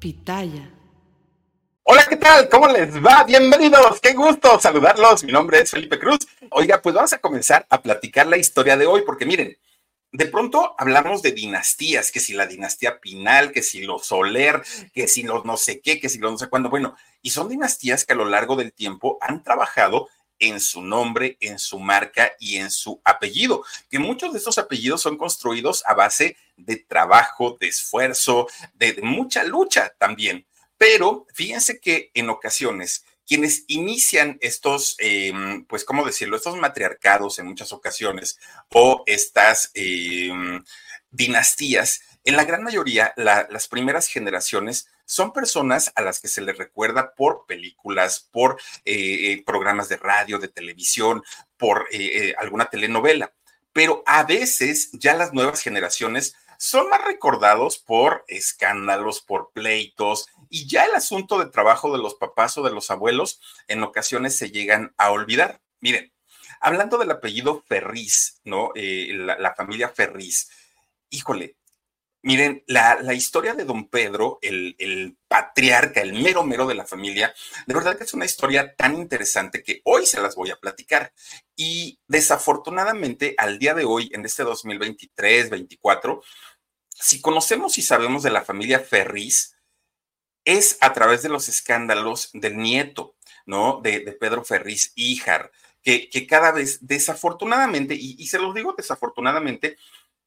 Pitaya. Hola, ¿qué tal? ¿Cómo les va? Bienvenidos, qué gusto saludarlos. Mi nombre es Felipe Cruz. Oiga, pues vamos a comenzar a platicar la historia de hoy, porque miren, de pronto hablamos de dinastías, que si la dinastía Pinal, que si los Soler, que si los no sé qué, que si los no sé cuándo. Bueno, y son dinastías que a lo largo del tiempo han trabajado en su nombre, en su marca y en su apellido, que muchos de esos apellidos son construidos a base de trabajo, de esfuerzo, de, mucha lucha también. Pero fíjense que en ocasiones quienes inician estos, em, pues, ¿cómo decirlo? Estos matriarcados en muchas ocasiones o estas em, dinastías, en la gran mayoría, las primeras generaciones son personas a las que se les recuerda por películas, por eh, eh, programas de radio, de televisión, por eh, alguna telenovela. Pero a veces ya las nuevas generaciones son más recordados por escándalos, por pleitos, y ya el asunto de trabajo de los papás o de los abuelos en ocasiones se llegan a olvidar. Miren, hablando del apellido Ferriz, ¿no? la, la, familia Ferriz, híjole, Miren, la, historia de don Pedro, el, patriarca, el mero mero de la familia, de verdad que es una historia tan interesante que hoy se las voy a platicar. Y desafortunadamente, al día de hoy, en este 2023, 24, si conocemos y sabemos de la familia Ferris, es a través de los escándalos del nieto, ¿no? De, Pedro Ferriz Híjar, que, que, cada vez, desafortunadamente, y, y se los digo desafortunadamente,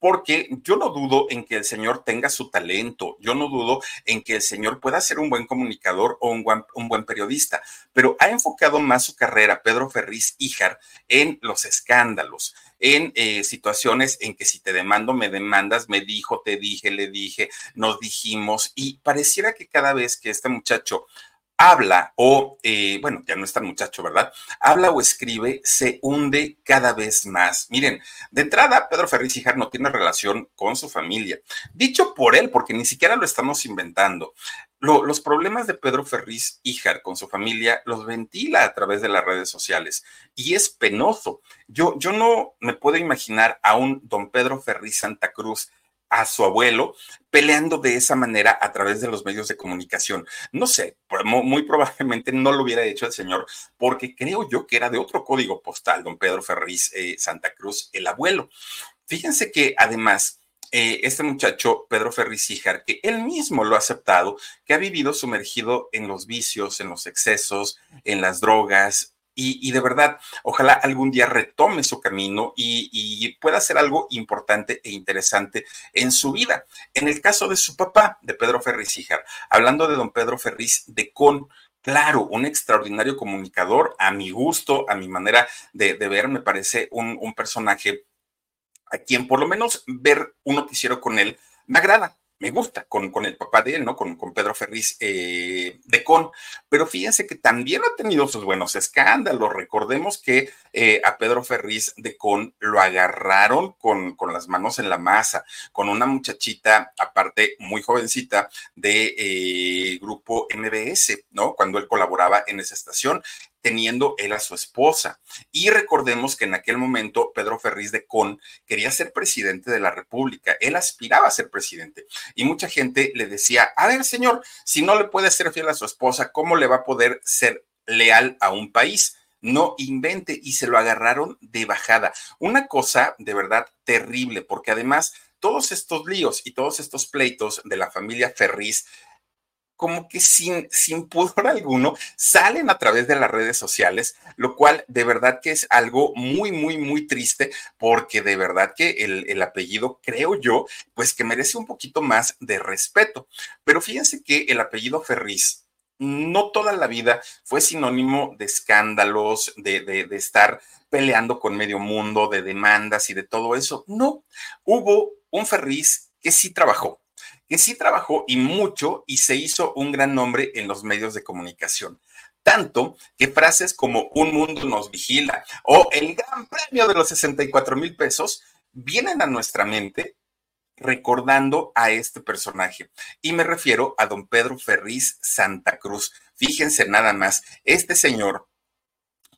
porque yo no dudo en que el señor tenga su talento, yo no dudo en que el señor pueda ser un buen comunicador o un buen, periodista, pero ha enfocado más su carrera, Pedro Ferriz Híjar, en los escándalos, en eh, situaciones en que si te demando, me demandas, me dijo, te dije, le dije, nos dijimos, y pareciera que cada vez que este muchacho habla o, eh, bueno, ya no es tan muchacho, ¿verdad? Habla o escribe, se hunde cada vez más. Miren, de entrada, Pedro Ferriz Hijar no tiene relación con su familia. Dicho por él, porque ni siquiera lo estamos inventando. los problemas de Pedro Ferriz Híjar con su familia los ventila a través de las redes sociales y es penoso. Yo, yo no me puedo imaginar a un don Pedro Ferriz Santa Cruz a su abuelo peleando de esa manera a través de los medios de comunicación. No sé, muy probablemente no lo hubiera hecho el señor, porque creo yo que era de otro código postal, don Pedro Ferriz eh, Santa Cruz, el abuelo. Fíjense que además, eh, este muchacho, Pedro Ferriz Híjar, que él mismo lo ha aceptado, que ha vivido sumergido en los vicios, en los excesos, en las drogas, y, de verdad, ojalá algún día retome su camino y, pueda hacer algo importante e interesante en su vida. En el caso de su papá, de Pedro Ferriz Híjar, hablando de don Pedro Ferriz de Con, Claro, un extraordinario comunicador, a mi gusto, a mi manera de, ver, me parece un, un personaje a quien por lo menos ver un noticiero con él me agrada me gusta con, con el papá de él, ¿no? Con, con Pedro Ferriz eh, de Con. Pero fíjense que también ha tenido sus buenos escándalos. Recordemos que eh, a Pedro Ferriz de Con lo agarraron con, con las manos en la masa, con una muchachita, aparte muy jovencita, de eh, grupo MBS, ¿no? Cuando él colaboraba en esa estación teniendo él a su esposa. Y recordemos que en aquel momento Pedro Ferriz de Con quería ser presidente de la República, él aspiraba a ser presidente. Y mucha gente le decía, a ver, señor, si no le puede ser fiel a su esposa, ¿cómo le va a poder ser leal a un país? no invente y se lo agarraron de bajada. Una cosa de verdad terrible, porque además todos estos líos y todos estos pleitos de la familia Ferriz como que sin, sin pudor alguno salen a través de las redes sociales, lo cual de verdad que es algo muy, muy, muy triste, porque de verdad que el, el apellido, creo yo, pues que merece un poquito más de respeto. Pero fíjense que el apellido Ferriz no toda la vida fue sinónimo de escándalos, de, de, de estar peleando con medio mundo, de demandas y de todo eso. No, hubo un Ferriz que sí trabajó que sí trabajó y mucho y se hizo un gran nombre en los medios de comunicación. Tanto que frases como un mundo nos vigila o el gran premio de los 64 mil pesos vienen a nuestra mente recordando a este personaje. Y me refiero a don Pedro Ferriz Santa Cruz. Fíjense nada más, este señor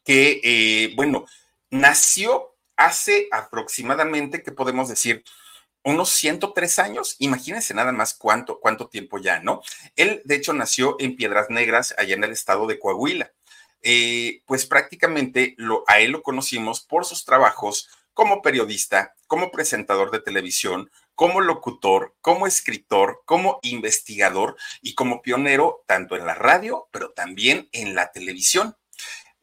que, eh, bueno, nació hace aproximadamente, ¿qué podemos decir? Unos 103 años, imagínense nada más cuánto, cuánto tiempo ya, ¿no? Él, de hecho, nació en Piedras Negras, allá en el estado de Coahuila. Eh, pues prácticamente lo, a él lo conocimos por sus trabajos como periodista, como presentador de televisión, como locutor, como escritor, como investigador y como pionero tanto en la radio, pero también en la televisión.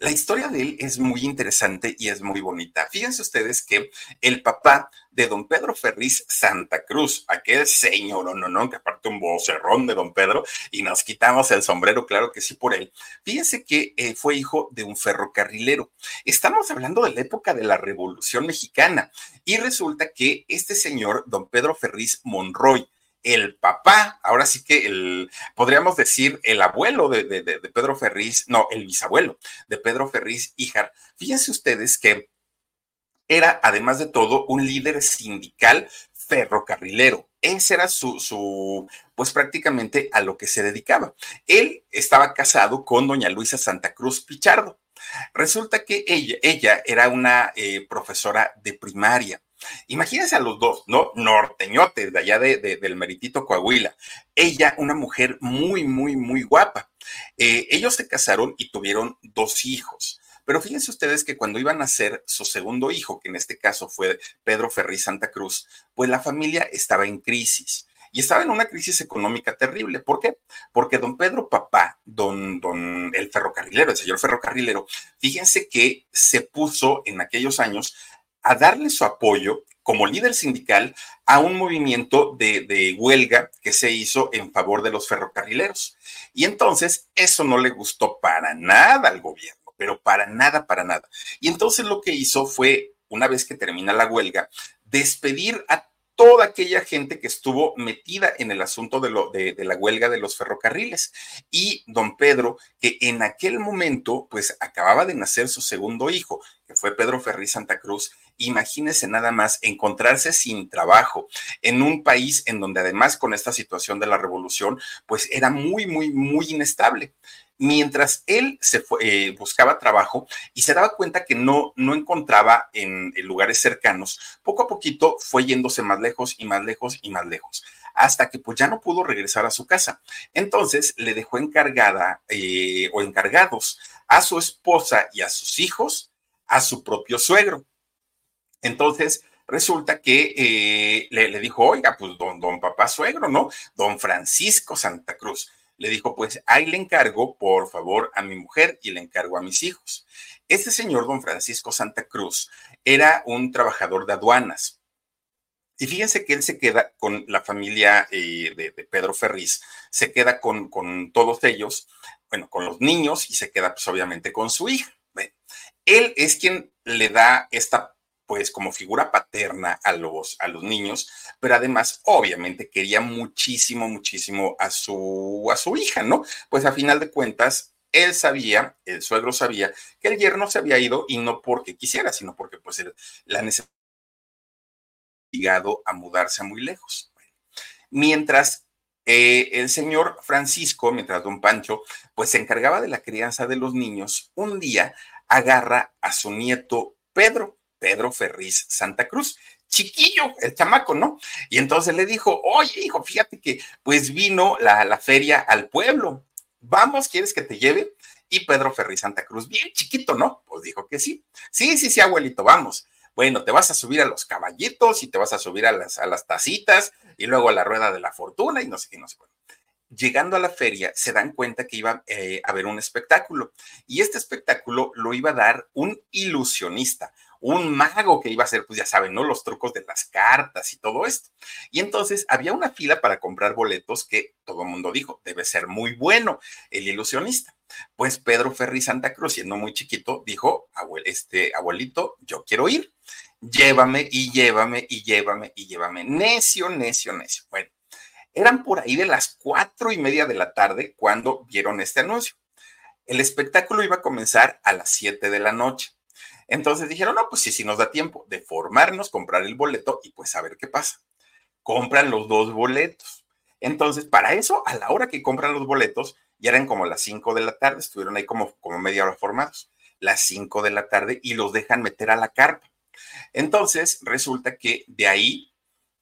La historia de él es muy interesante y es muy bonita. Fíjense ustedes que el papá de don Pedro Ferriz Santa Cruz, aquel señor, no, no, que aparte un vocerrón de don Pedro, y nos quitamos el sombrero, claro que sí, por él. Fíjense que eh, fue hijo de un ferrocarrilero. Estamos hablando de la época de la Revolución Mexicana, y resulta que este señor, don Pedro Ferriz Monroy, el papá, ahora sí que el, podríamos decir el abuelo de, Pedro Ferriz, no, el bisabuelo de Pedro Ferriz Híjar. Fíjense ustedes que era, además de todo, un líder sindical ferrocarrilero. Ese era su, su, pues prácticamente a lo que se dedicaba. Él estaba casado con doña Luisa Santa Cruz Pichardo. Resulta que ella, ella era una eh, profesora de primaria. Imagínense a los dos, ¿no? Norteñotes de allá de, del meritito Coahuila. Ella, una mujer muy, muy, muy guapa. Eh, ellos se casaron y tuvieron dos hijos. Pero fíjense ustedes que cuando iban a ser su segundo hijo, que en este caso fue Pedro Ferri Santa Cruz, pues la familia estaba en crisis. Y estaba en una crisis económica terrible. ¿Por qué? Porque don Pedro Papá, don, don el ferrocarrilero, el señor ferrocarrilero, fíjense que se puso en aquellos años a darle su apoyo como líder sindical a un movimiento de, huelga que se hizo en favor de los ferrocarrileros. Y entonces eso no le gustó para nada al gobierno, pero para nada, para nada. Y entonces lo que hizo fue, una vez que termina la huelga, despedir a toda aquella gente que estuvo metida en el asunto de, lo, de, la huelga de los ferrocarriles. Y don Pedro, que en aquel momento, pues acababa de nacer su segundo hijo, que fue Pedro Ferri Santa Cruz, imagínese nada más encontrarse sin trabajo en un país en donde además con esta situación de la revolución, pues era muy, muy, muy inestable mientras él se eh, buscaba trabajo y se daba cuenta que no, no encontraba en, lugares cercanos, poco a poquito fue yéndose más lejos y más lejos y más lejos, hasta que pues ya no pudo regresar a su casa. Entonces le dejó encargada eh, o encargados a su esposa y a sus hijos, a su propio suegro. Entonces, resulta que eh, le, le, dijo, oiga, pues don, don papá suegro, ¿no? Don Francisco Santa Cruz le dijo, pues ahí le encargo, por favor, a mi mujer y le encargo a mis hijos. Este señor, don Francisco Santa Cruz, era un trabajador de aduanas. Y fíjense que él se queda con la familia eh, de, Pedro Ferriz, se queda con, con, todos ellos, bueno, con los niños y se queda pues obviamente con su hija. él es quien le da esta pues como figura paterna a los, a los niños, pero además obviamente quería muchísimo, muchísimo a su, a su hija, ¿no? Pues a final de cuentas, él sabía, el suegro sabía que el yerno se había ido y no porque quisiera, sino porque pues la necesidad a mudarse muy lejos. Mientras eh, el señor Francisco, mientras don Pancho, pues se encargaba de la crianza de los niños, un día agarra a su nieto Pedro, Pedro Ferriz Santa Cruz. Chiquillo, el chamaco, ¿no? Y entonces le dijo, oye, hijo, fíjate que pues vino la, la feria al pueblo. Vamos, ¿quieres que te lleve? Y Pedro Ferriz Santa Cruz, bien chiquito, ¿no? Pues dijo que sí. Sí, sí, sí, abuelito, vamos. Bueno, te vas a subir a los caballitos y te vas a subir a las, a las tacitas y luego a la rueda de la fortuna y no sé qué, no sé cuánto llegando a la feria, se dan cuenta que iba eh, a haber un espectáculo. Y este espectáculo lo iba a dar un ilusionista, un mago que iba a hacer, pues ya saben, ¿no? Los trucos de las cartas y todo esto. Y entonces había una fila para comprar boletos que todo el mundo dijo, debe ser muy bueno el ilusionista. Pues Pedro Ferri Santa Cruz, siendo muy chiquito, dijo, este, abuelito, yo quiero ir, llévame y llévame y llévame y llévame. Necio, necio, necio. Bueno, eran por ahí de las cuatro y media de la tarde cuando vieron este anuncio. El espectáculo iba a comenzar a las siete de la noche. Entonces dijeron, no, pues sí, sí nos da tiempo de formarnos, comprar el boleto y pues a ver qué pasa. Compran los dos boletos. Entonces, para eso, a la hora que compran los boletos, ya eran como las 5 de la tarde, estuvieron ahí como, como media hora formados, las 5 de la tarde y los dejan meter a la carpa. Entonces, resulta que de ahí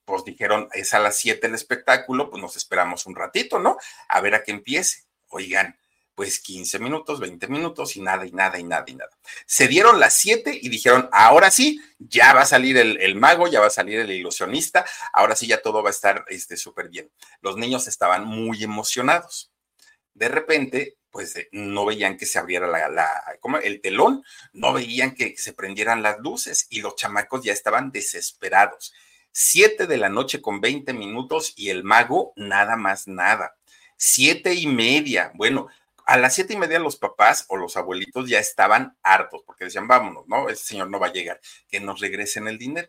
pues dijeron, es a las 7 el espectáculo, pues nos esperamos un ratito, ¿no? A ver a que empiece. Oigan, pues 15 minutos, 20 minutos y nada, y nada, y nada, y nada. Se dieron las 7 y dijeron, ahora sí, ya va a salir el, mago, ya va a salir el ilusionista, ahora sí ya todo va a estar súper este, bien. Los niños estaban muy emocionados. De repente, pues no veían que se abriera la, el telón, no veían que, se prendieran las luces y los chamacos ya estaban desesperados. Siete de la noche con 20 minutos y el mago nada más nada. Siete y media. Bueno, a las siete y media los papás o los abuelitos ya estaban hartos porque decían, vámonos, ¿no? Ese señor no va a llegar, que nos regresen el dinero.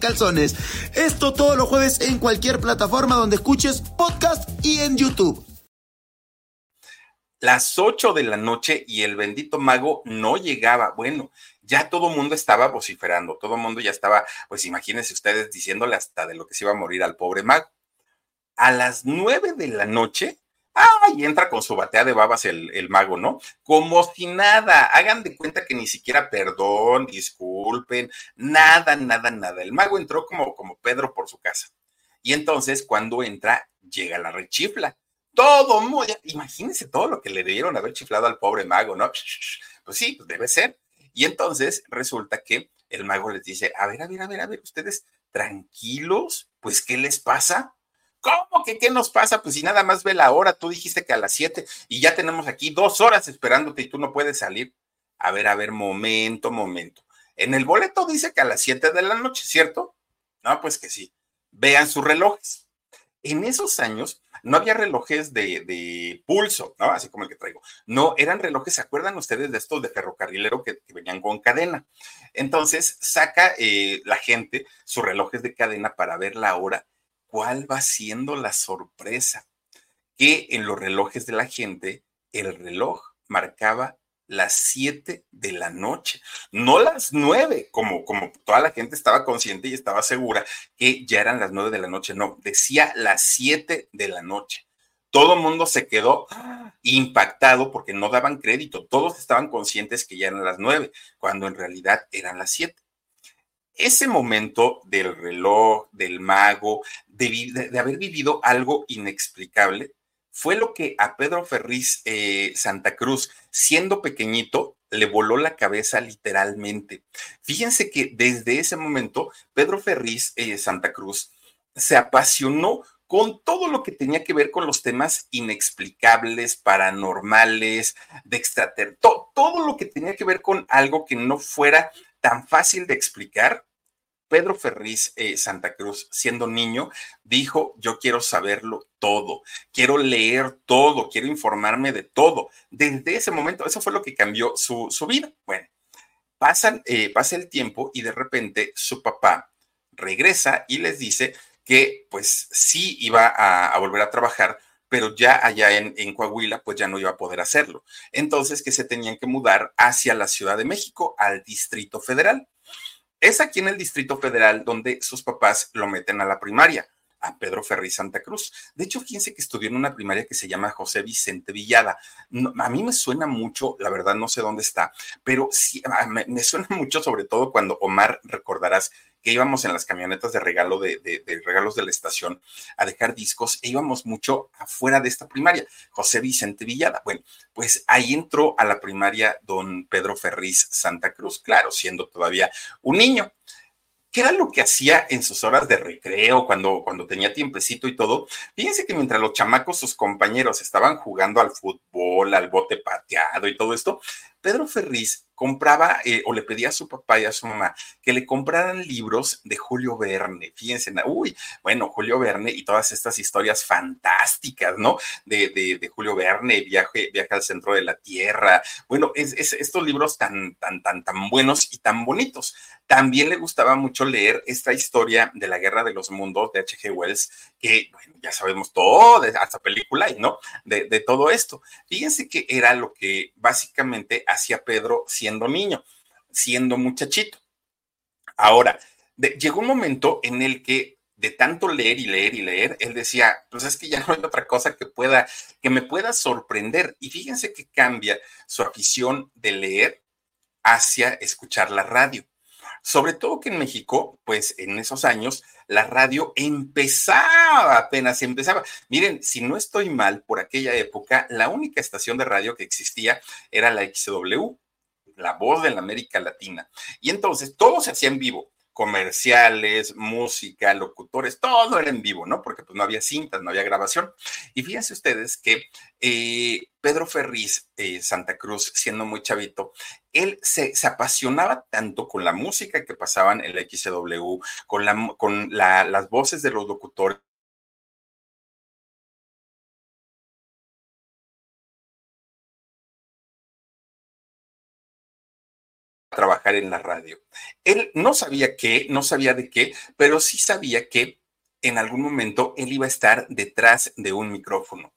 calzones. Esto todos los jueves en cualquier plataforma donde escuches podcast y en YouTube. Las 8 de la noche y el bendito mago no llegaba. Bueno, ya todo el mundo estaba vociferando, todo el mundo ya estaba, pues imagínense ustedes diciéndole hasta de lo que se iba a morir al pobre mago. A las 9 de la noche ¡Ah! Y entra con su batea de babas el, mago, ¿no? Como si nada. Hagan de cuenta que ni siquiera perdón, disculpen, nada, nada, nada. El mago entró como, como Pedro por su casa. Y entonces, cuando entra, llega la rechifla. Todo, muy, imagínense todo lo que le debieron haber chiflado al pobre mago, ¿no? Pues sí, pues debe ser. Y entonces resulta que el mago les dice: A ver, a ver, a ver, a ver, ustedes tranquilos, pues, ¿qué les pasa? ¿Cómo que qué nos pasa? Pues si nada más ve la hora, tú dijiste que a las 7 y ya tenemos aquí dos horas esperándote y tú no puedes salir. A ver, a ver, momento, momento. En el boleto dice que a las 7 de la noche, ¿cierto? No, pues que sí. Vean sus relojes. En esos años no había relojes de, pulso, ¿no? Así como el que traigo. No, eran relojes, ¿se acuerdan ustedes de estos de ferrocarrilero que, venían con cadena? Entonces saca eh, la gente sus relojes de cadena para ver la hora ¿cuál va siendo la sorpresa? Que en los relojes de la gente, el reloj marcaba las 7 de la noche, no las 9, como, como toda la gente estaba consciente y estaba segura que ya eran las 9 de la noche, no, decía las 7 de la noche. Todo el mundo se quedó impactado porque no daban crédito, todos estaban conscientes que ya eran las 9, cuando en realidad eran las 7 ese momento del reloj, del mago, de, haber vivido algo inexplicable, fue lo que a Pedro Ferriz eh, Santa Cruz, siendo pequeñito, le voló la cabeza literalmente. Fíjense que desde ese momento, Pedro Ferriz eh, Santa Cruz se apasionó con todo lo que tenía que ver con los temas inexplicables, paranormales, de extraterrestres, todo lo que tenía que ver con algo que no fuera tan fácil de explicar, Pedro Ferriz eh, Santa Cruz, siendo niño, dijo, yo quiero saberlo todo, quiero leer todo, quiero informarme de todo. Desde ese momento, eso fue lo que cambió su, vida. Bueno, pasan, eh, pasa el tiempo y de repente su papá regresa y les dice que pues sí iba a, volver a trabajar, pero ya allá en, en, Coahuila, pues ya no iba a poder hacerlo. Entonces que se tenían que mudar hacia la Ciudad de México, al Distrito Federal. Es aquí en el Distrito Federal donde sus papás lo meten a la primaria, a Pedro Ferri Santa Cruz. De hecho, fíjense que estudió en una primaria que se llama José Vicente Villada. a mí me suena mucho, la verdad no sé dónde está, pero sí, me suena mucho sobre todo cuando Omar, recordarás, que íbamos en las camionetas de regalo de, regalos de la estación a dejar discos e íbamos mucho afuera de esta primaria, José Vicente Villada. Bueno, pues ahí entró a la primaria don Pedro Ferriz Santa Cruz, claro, siendo todavía un niño. ¿Qué era lo que hacía en sus horas de recreo, cuando, cuando tenía tiempecito y todo? Fíjense que mientras los chamacos, sus compañeros, estaban jugando al fútbol, al bote pateado y todo esto, Pedro Ferriz compraba eh, o le pedía a su papá y a su mamá que le compraran libros de Julio Verne. Fíjense, uy, bueno, Julio Verne y todas estas historias fantásticas, ¿no? De, Julio Verne, viaje, al centro de la Tierra. Bueno, es, estos libros tan, tan, tan, tan buenos y tan bonitos. También le gustaba mucho leer esta historia de la Guerra de los Mundos de H.G. Wells, que, ya sabemos todo, hasta película, ¿no? De, de todo esto. Fíjense que era lo que básicamente hacía Pedro siendo niño, siendo muchachito. Ahora, llegó un momento en el que de tanto leer y leer y leer, él decía, pues es que ya no hay otra cosa que pueda, que me pueda sorprender. Y fíjense que cambia su afición de leer hacia escuchar la radio. Sobre todo que en México, pues en esos años, la radio empezaba, apenas empezaba. Miren, si no estoy mal, por aquella época, la única estación de radio que existía era la XW, la voz de la América Latina. Y entonces todo se hacía en vivo comerciales, música, locutores, todo era en vivo, ¿no? Porque pues no había cintas, no había grabación. Y fíjense ustedes que eh, Pedro Ferriz, eh, Santa Cruz, siendo muy chavito, él se, apasionaba tanto con la música que pasaban en la XW, con, la, con las voces de los locutores en la radio. Él no sabía qué, no sabía de qué, pero sí sabía que en algún momento él iba a estar detrás de un micrófono.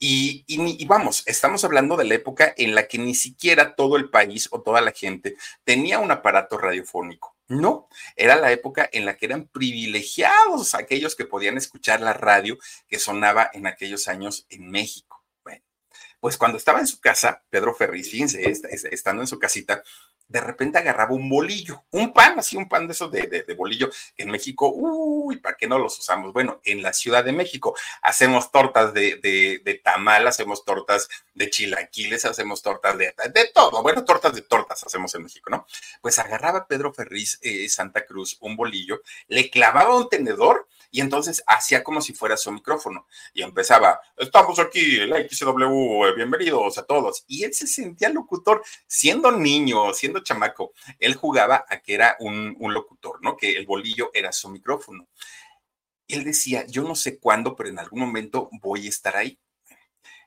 Y, y, vamos, estamos hablando de la época en la que ni siquiera todo el país o toda la gente tenía un aparato radiofónico. No, era la época en la que eran privilegiados aquellos que podían escuchar la radio que sonaba en aquellos años en México. Bueno, pues cuando estaba en su casa, Pedro Ferriz, fíjense, estando en su casita, de repente agarraba un bolillo, un pan, así un pan de esos de, de, bolillo, en México, uy, ¿para qué no los usamos? Bueno, en la Ciudad de México hacemos tortas de, de tamal, hacemos tortas de chilaquiles, hacemos tortas de, todo, bueno, tortas de tortas hacemos en México, ¿no? Pues agarraba Pedro Ferriz eh, Santa Cruz un bolillo, le clavaba un tenedor y entonces hacía como si fuera su micrófono y empezaba, estamos aquí, la XW, eh, bienvenidos a todos. Y él se sentía locutor, siendo niño, siendo chamaco, él jugaba a que era un, un locutor, ¿no? Que el bolillo era su micrófono. Él decía, yo no sé cuándo, pero en algún momento voy a estar ahí.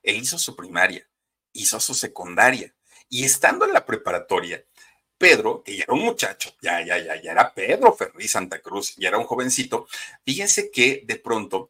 Él hizo su primaria, hizo su secundaria y estando en la preparatoria, Pedro, que ya era un muchacho, ya, ya, ya, ya era Pedro Ferriz Santa Cruz, ya era un jovencito, fíjense que de pronto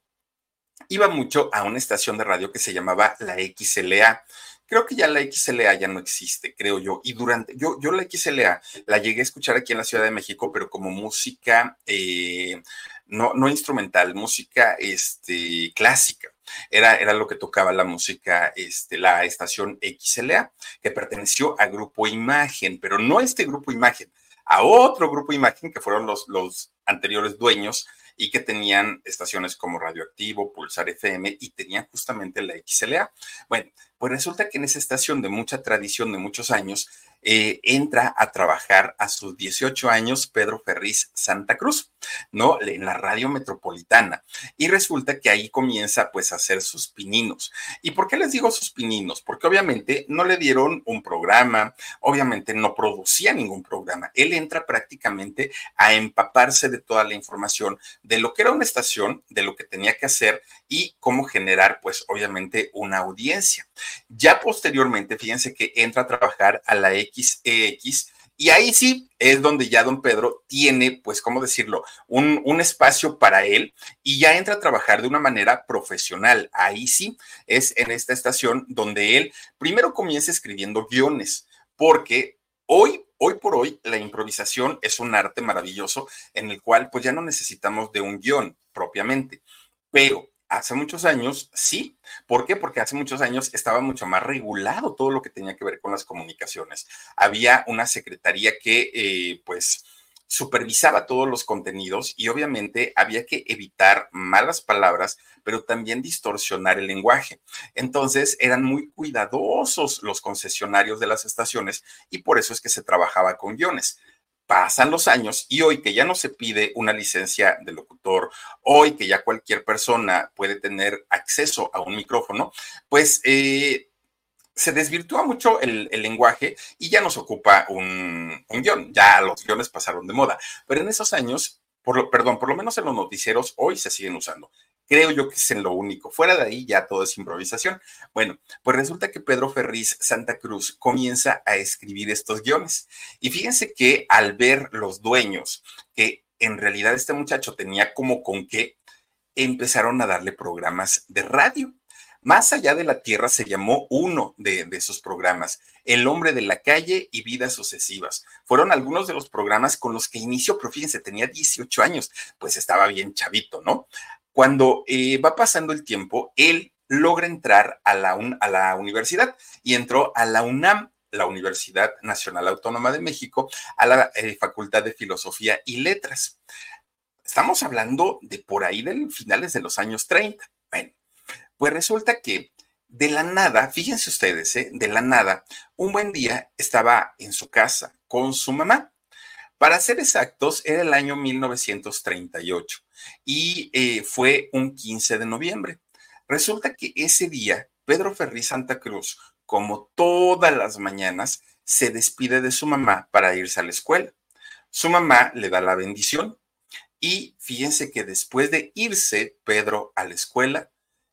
iba mucho a una estación de radio que se llamaba la XLA. Creo que ya la XLA ya no existe, creo yo. Y durante, yo, yo la XLA la llegué a escuchar aquí en la Ciudad de México, pero como música, eh, no, no instrumental, música este, clásica. Era, era lo que tocaba la música, este, la estación XLA, que perteneció a Grupo Imagen, pero no a este Grupo Imagen, a otro Grupo Imagen que fueron los, los anteriores dueños y que tenían estaciones como Radioactivo, Pulsar FM y tenían justamente la XLA. Bueno, pues resulta que en esa estación de mucha tradición, de muchos años, eh, entra a trabajar a sus 18 años Pedro Ferriz Santa Cruz, ¿no? En la radio metropolitana. Y resulta que ahí comienza pues a hacer sus pininos. ¿Y por qué les digo sus pininos? Porque obviamente no le dieron un programa, obviamente no producía ningún programa. Él entra prácticamente a empaparse de toda la información de lo que era una estación, de lo que tenía que hacer y cómo generar pues obviamente una audiencia. Ya posteriormente, fíjense que entra a trabajar a la Y ahí sí es donde ya don Pedro tiene, pues, ¿cómo decirlo? Un, un, espacio para él y ya entra a trabajar de una manera profesional. Ahí sí es en esta estación donde él primero comienza escribiendo guiones, porque hoy, hoy por hoy, la improvisación es un arte maravilloso en el cual, pues, ya no necesitamos de un guion propiamente. Pero Hace muchos años, sí. ¿Por qué? Porque hace muchos años estaba mucho más regulado todo lo que tenía que ver con las comunicaciones. Había una secretaría que, eh, pues, supervisaba todos los contenidos y obviamente había que evitar malas palabras, pero también distorsionar el lenguaje. Entonces eran muy cuidadosos los concesionarios de las estaciones y por eso es que se trabajaba con guiones pasan los años y hoy que ya no se pide una licencia de locutor, hoy que ya cualquier persona puede tener acceso a un micrófono, pues eh, se desvirtúa mucho el, lenguaje y ya no se ocupa un, guion, ya los guiones pasaron de moda, pero en esos años, por perdón, por lo menos en los noticieros hoy se siguen usando. Creo yo que es en lo único. Fuera de ahí ya todo es improvisación. Bueno, pues resulta que Pedro Ferriz Santa Cruz comienza a escribir estos guiones. Y fíjense que al ver los dueños que en realidad este muchacho tenía como con qué, empezaron a darle programas de radio. Más allá de la Tierra se llamó uno de, esos programas, El hombre de la calle y vidas sucesivas. Fueron algunos de los programas con los que inició, pero fíjense, tenía 18 años, pues estaba bien chavito, ¿no? Cuando eh, va pasando el tiempo, él logra entrar a la, a la universidad y entró a la UNAM, la Universidad Nacional Autónoma de México, a la eh, Facultad de Filosofía y Letras. Estamos hablando de por ahí de finales de los años 30. Bueno, pues resulta que de la nada, fíjense ustedes, ¿eh? de la nada, un buen día estaba en su casa con su mamá. Para ser exactos, era el año 1938 y eh, fue un 15 de noviembre. Resulta que ese día, Pedro Ferri Santa Cruz, como todas las mañanas, se despide de su mamá para irse a la escuela. Su mamá le da la bendición y fíjense que después de irse Pedro a la escuela,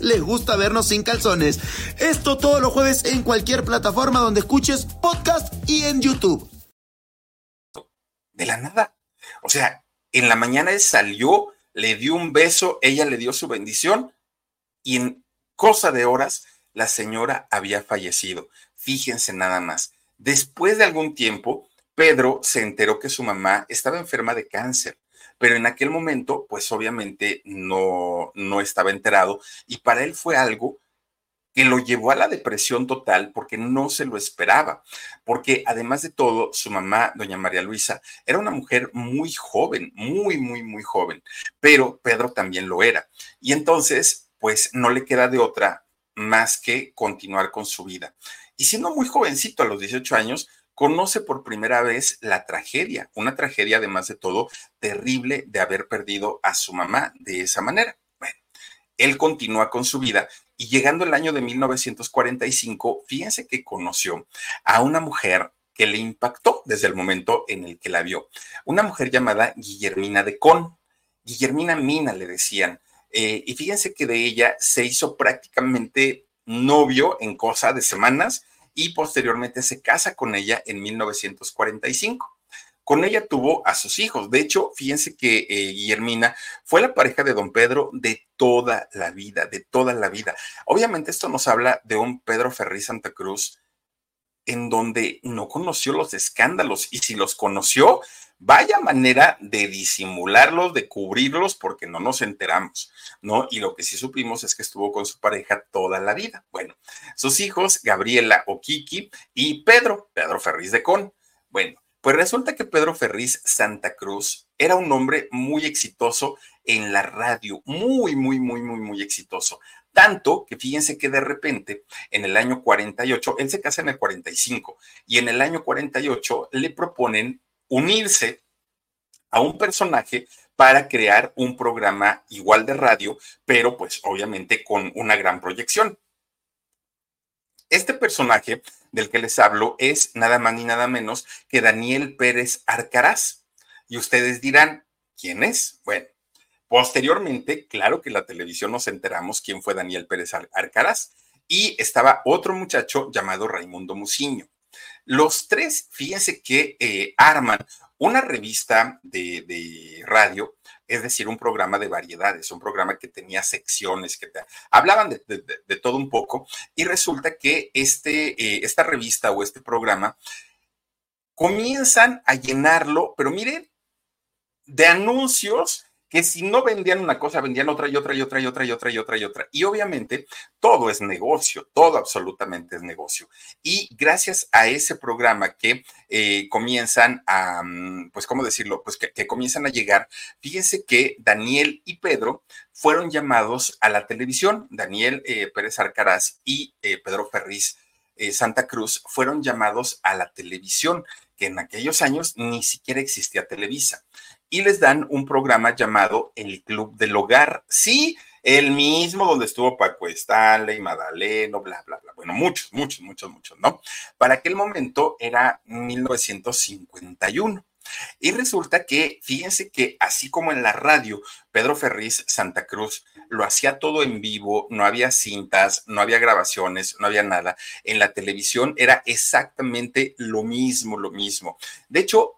les gusta vernos sin calzones. Esto todos los jueves en cualquier plataforma donde escuches podcast y en YouTube. De la nada. O sea, en la mañana él salió, le dio un beso, ella le dio su bendición y en cosa de horas la señora había fallecido. Fíjense nada más. Después de algún tiempo, Pedro se enteró que su mamá estaba enferma de cáncer pero en aquel momento, pues obviamente no, no estaba enterado y para él fue algo que lo llevó a la depresión total porque no se lo esperaba, porque además de todo, su mamá, doña María Luisa, era una mujer muy joven, muy, muy, muy joven, pero Pedro también lo era. Y entonces, pues no le queda de otra más que continuar con su vida. Y siendo muy jovencito, a los 18 años, conoce por primera vez la tragedia, una tragedia además de todo terrible de haber perdido a su mamá de esa manera. Bueno, él continúa con su vida y llegando el año de 1945, fíjense que conoció a una mujer que le impactó desde el momento en el que la vio, una mujer llamada Guillermina de Con. Guillermina Mina le decían, eh, y fíjense que de ella se hizo prácticamente novio en cosa de semanas y posteriormente se casa con ella en 1945. Con ella tuvo a sus hijos. De hecho, fíjense que eh, Guillermina fue la pareja de don Pedro de toda la vida, de toda la vida. Obviamente esto nos habla de un Pedro Ferri Santa Cruz en donde no conoció los escándalos y si los conoció, Vaya manera de disimularlos, de cubrirlos, porque no nos enteramos, ¿no? Y lo que sí supimos es que estuvo con su pareja toda la vida. Bueno, sus hijos, Gabriela Okiki y Pedro, Pedro Ferriz de Con. Bueno, pues resulta que Pedro Ferriz Santa Cruz era un hombre muy exitoso en la radio, muy, muy, muy, muy, muy exitoso. Tanto que fíjense que de repente en el año 48, él se casa en el 45 y en el año 48 le proponen unirse a un personaje para crear un programa igual de radio, pero pues obviamente con una gran proyección. Este personaje del que les hablo es nada más ni nada menos que Daniel Pérez Arcaraz. Y ustedes dirán, ¿quién es? Bueno, posteriormente, claro que en la televisión nos enteramos quién fue Daniel Pérez Arcaraz. Y estaba otro muchacho llamado Raimundo Muciño. Los tres, fíjense que eh, arman una revista de, radio, es decir, un programa de variedades, un programa que tenía secciones, que hablaban de, todo un poco, y resulta que este, eh, esta revista o este programa comienzan a llenarlo, pero miren, de anuncios que si no vendían una cosa, vendían otra y otra y otra y otra y otra y otra y otra. Y obviamente todo es negocio, todo absolutamente es negocio. Y gracias a ese programa que eh, comienzan a, mm, pues, ¿cómo decirlo? Pues que, comienzan a llegar, fíjense que Daniel y Pedro fueron llamados a la televisión. Daniel eh, Pérez Arcaraz y eh, Pedro Ferriz Santa Cruz fueron llamados a la televisión, que en aquellos años ni siquiera existía Televisa y les dan un programa llamado El Club del Hogar. Sí, el mismo donde estuvo Paco Stanley, Madaleno, bla, bla, bla. Bueno, muchos, muchos, muchos, muchos, ¿no? Para aquel momento era 1951. Y resulta que, fíjense que así como en la radio, Pedro Ferriz Santa Cruz lo hacía todo en vivo, no había cintas, no había grabaciones, no había nada. En la televisión era exactamente lo mismo, lo mismo. De hecho,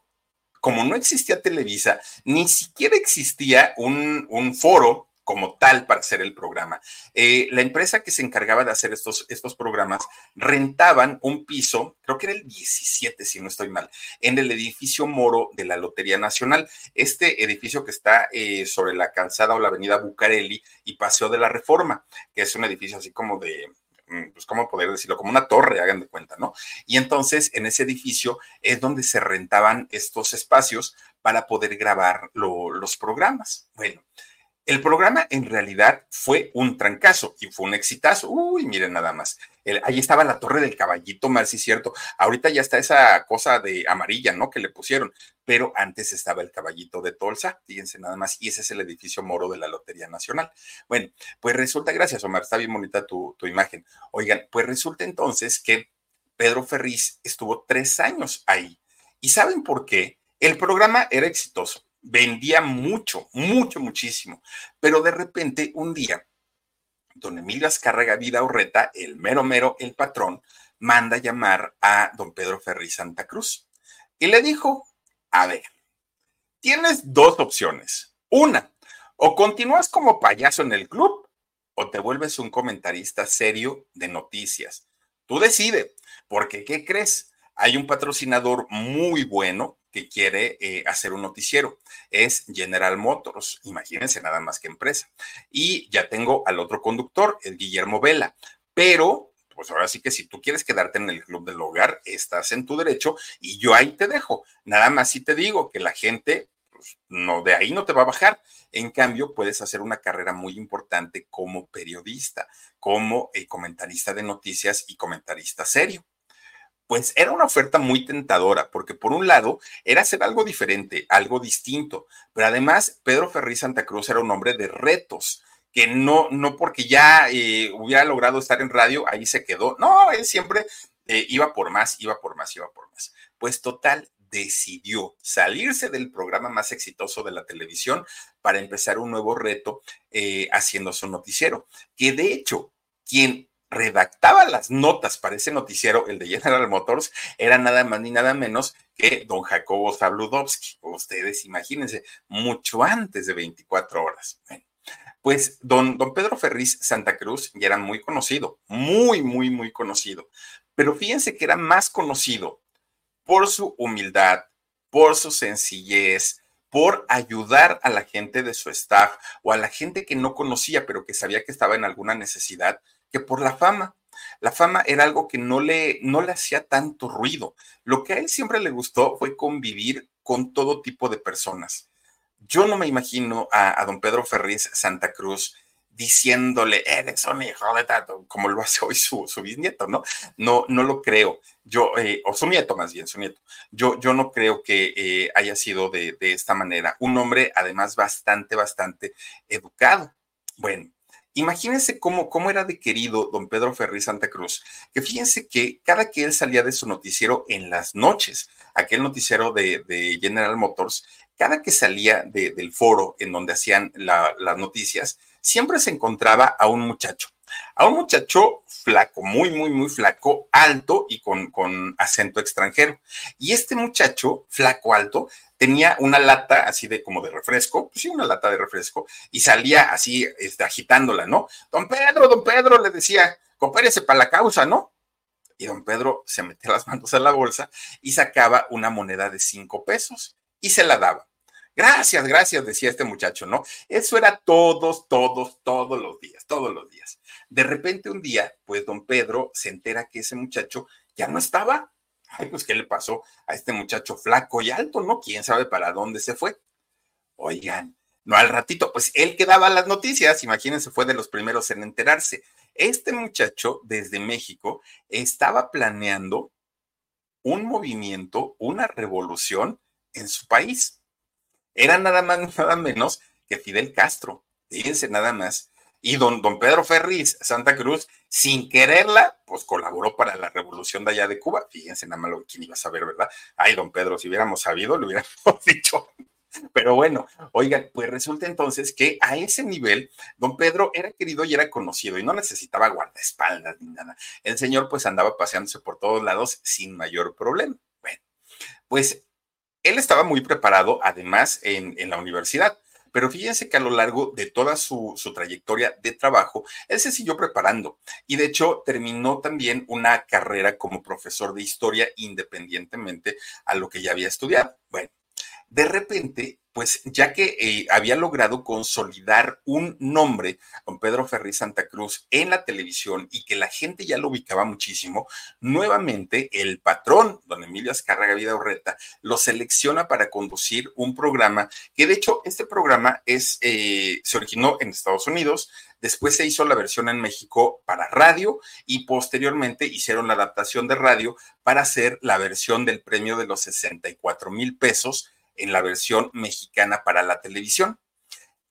como no existía Televisa, ni siquiera existía un, un foro como tal para hacer el programa. Eh, la empresa que se encargaba de hacer estos, estos programas rentaban un piso, creo que era el 17, si no estoy mal, en el edificio Moro de la Lotería Nacional. Este edificio que está eh, sobre la calzada o la avenida Bucareli y Paseo de la Reforma, que es un edificio así como de pues, ¿cómo poder decirlo? Como una torre, hagan de cuenta, ¿no? Y entonces en ese edificio es donde se rentaban estos espacios para poder grabar los programas. Bueno, el programa en realidad fue un trancazo y fue un exitazo. Uy, miren nada más. ahí estaba la torre del caballito, mal si cierto. Ahorita ya está esa cosa de amarilla, ¿no? Que le pusieron, pero antes estaba el caballito de Tolsa, fíjense nada más, y ese es el edificio moro de la Lotería Nacional. Bueno, pues resulta, gracias Omar, está bien bonita tu, tu imagen. Oigan, pues resulta entonces que Pedro Ferriz estuvo tres años ahí. ¿Y saben por qué? El programa era exitoso vendía mucho, mucho, muchísimo. Pero de repente, un día, don Emilio Azcárraga Vida Urreta, el mero mero, el patrón, manda llamar a don Pedro Ferri Santa Cruz y le dijo, a ver, tienes dos opciones. Una, o continúas como payaso en el club o te vuelves un comentarista serio de noticias. Tú decide, porque ¿qué crees? Hay un patrocinador muy bueno que quiere eh, hacer un noticiero. Es General Motors, imagínense nada más que empresa. Y ya tengo al otro conductor, el Guillermo Vela, pero pues ahora sí que si tú quieres quedarte en el club del hogar, estás en tu derecho y yo ahí te dejo. Nada más si te digo que la gente, pues, no, de ahí no te va a bajar. En cambio, puedes hacer una carrera muy importante como periodista, como eh, comentarista de noticias y comentarista serio pues era una oferta muy tentadora, porque por un lado era hacer algo diferente, algo distinto, pero además Pedro Ferri Santa Cruz era un hombre de retos, que no, no porque ya eh, hubiera logrado estar en radio, ahí se quedó, no, él siempre eh, iba por más, iba por más, iba por más. Pues total, decidió salirse del programa más exitoso de la televisión para empezar un nuevo reto eh, haciendo su noticiero, que de hecho, quien redactaba las notas para ese noticiero, el de General Motors, era nada más ni nada menos que don Jacobo Zabludovsky. Ustedes imagínense, mucho antes de 24 horas. pues don, don Pedro Ferriz Santa Cruz ya era muy conocido, muy, muy, muy conocido. Pero fíjense que era más conocido por su humildad, por su sencillez, por ayudar a la gente de su staff o a la gente que no conocía, pero que sabía que estaba en alguna necesidad que por la fama. La fama era algo que no le, no le hacía tanto ruido. Lo que a él siempre le gustó fue convivir con todo tipo de personas. Yo no me imagino a, don Pedro Ferriz Santa Cruz diciéndole, eres un hijo de tanto, como lo hace hoy su, bisnieto, ¿no? No, no lo creo. Yo, eh, o su nieto más bien, su nieto. Yo, yo no creo que eh, haya sido de, de esta manera. Un hombre, además, bastante, bastante educado. Bueno, Imagínense cómo, cómo era de querido don Pedro Ferri Santa Cruz, que fíjense que cada que él salía de su noticiero en las noches, aquel noticiero de, General Motors, cada que salía del foro en donde hacían las noticias, siempre se encontraba a un muchacho, a un muchacho flaco, muy, muy, muy flaco, alto y con, con acento extranjero. Y este muchacho, flaco, alto, tenía una lata así de como de refresco, pues sí, una lata de refresco, y salía así este, agitándola, ¿no? Don Pedro, don Pedro, le decía, coopérese para la causa, ¿no? Y don Pedro se metía las manos a la bolsa y sacaba una moneda de cinco pesos y se la daba. Gracias, gracias, decía este muchacho, ¿no? Eso era todos, todos, todos los días, todos los días. De repente un día, pues don Pedro se entera que ese muchacho ya no estaba. Ay, pues, ¿qué le pasó a este muchacho flaco y alto, no? ¿Quién sabe para dónde se fue? Oigan, no al ratito, pues él que daba las noticias, imagínense, fue de los primeros en enterarse. Este muchacho desde México estaba planeando un movimiento, una revolución en su país. Era nada más, nada menos que Fidel Castro. Fíjense nada más. Y don, don Pedro Ferriz Santa Cruz, sin quererla, pues colaboró para la revolución de allá de Cuba. Fíjense nada más lo que iba a saber, ¿verdad? Ay, don Pedro, si hubiéramos sabido, lo hubiéramos dicho. Pero bueno, oigan, pues resulta entonces que a ese nivel, don Pedro era querido y era conocido y no necesitaba guardaespaldas ni nada. El señor pues andaba paseándose por todos lados sin mayor problema. Bueno, pues él estaba muy preparado además en, en la universidad. Pero fíjense que a lo largo de toda su, su, trayectoria de trabajo, él se siguió preparando y de hecho terminó también una carrera como profesor de historia independientemente a lo que ya había estudiado. Bueno, de repente, pues ya que eh, había logrado consolidar un nombre, don Pedro Ferri Santa Cruz, en la televisión y que la gente ya lo ubicaba muchísimo, nuevamente el patrón, don Emilio Azcárraga Vida Urreta, lo selecciona para conducir un programa que de hecho este programa es, eh, se originó en Estados Unidos, Después se hizo la versión en México para radio y posteriormente hicieron la adaptación de radio para hacer la versión del premio de los 64 mil pesos en la versión mexicana para la televisión.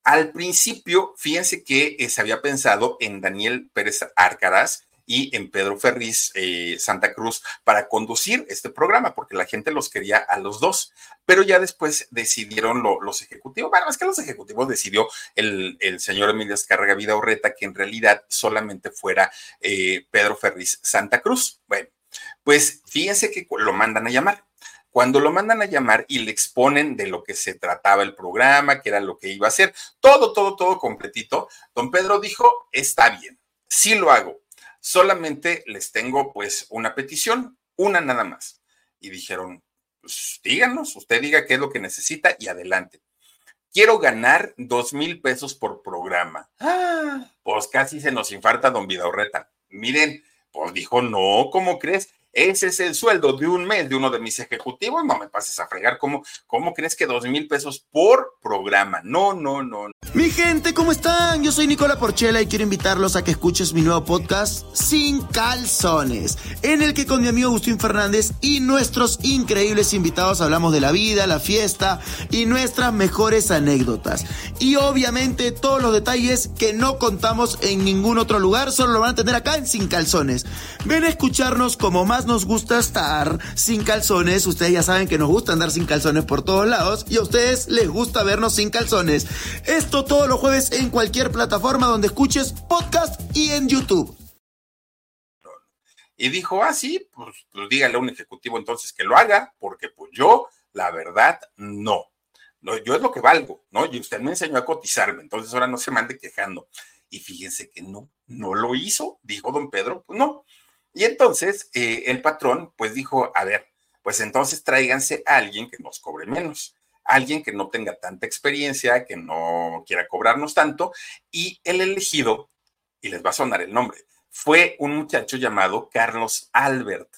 Al principio, fíjense que eh, se había pensado en Daniel Pérez Arcaraz y en Pedro Ferriz eh, Santa Cruz para conducir este programa, porque la gente los quería a los dos. Pero ya después decidieron los ejecutivos. Bueno, es que los ejecutivos decidió el, señor Emilio Escarga Vida Urreta que en realidad solamente fuera eh, Pedro Ferriz Santa Cruz. Bueno, pues fíjense que lo mandan a llamar cuando lo mandan a llamar y le exponen de lo que se trataba el programa, que era lo que iba a hacer, todo, todo, todo completito, don Pedro dijo, está bien, sí lo hago, solamente les tengo pues una petición, una nada más. Y dijeron, pues díganos, usted diga qué es lo que necesita y adelante. Quiero ganar dos mil pesos por programa. Ah, pues casi se nos infarta don Vidaurreta. Miren, pues dijo, no, ¿cómo crees? Ese es el sueldo de un mes de uno de mis ejecutivos. No me pases a fregar. ¿Cómo, cómo crees que dos mil pesos por programa? No, no, no. Mi gente, ¿cómo están? Yo soy Nicola Porchela y quiero invitarlos a que escuches mi nuevo podcast Sin Calzones, en el que con mi amigo Agustín Fernández y nuestros increíbles invitados hablamos de la vida, la fiesta y nuestras mejores anécdotas. Y obviamente todos los detalles que no contamos en ningún otro lugar, solo lo van a tener acá en Sin Calzones. Ven a escucharnos como más nos gusta estar sin calzones. Ustedes ya saben que nos gusta andar sin calzones por todos lados y a ustedes les gusta vernos sin calzones. Esto todos los jueves en cualquier plataforma donde escuches podcast y en YouTube. Y dijo, ah, sí, pues, dígale a un ejecutivo entonces que lo haga, porque pues yo, la verdad, no. no. Yo es lo que valgo, ¿no? Y usted me enseñó a cotizarme, entonces ahora no se mande quejando. Y fíjense que no, no lo hizo, dijo don Pedro, pues no. Y entonces eh, el patrón pues dijo, a ver, pues entonces tráiganse a alguien que nos cobre menos, alguien que no tenga tanta experiencia, que no quiera cobrarnos tanto. Y el elegido, y les va a sonar el nombre, fue un muchacho llamado Carlos Albert.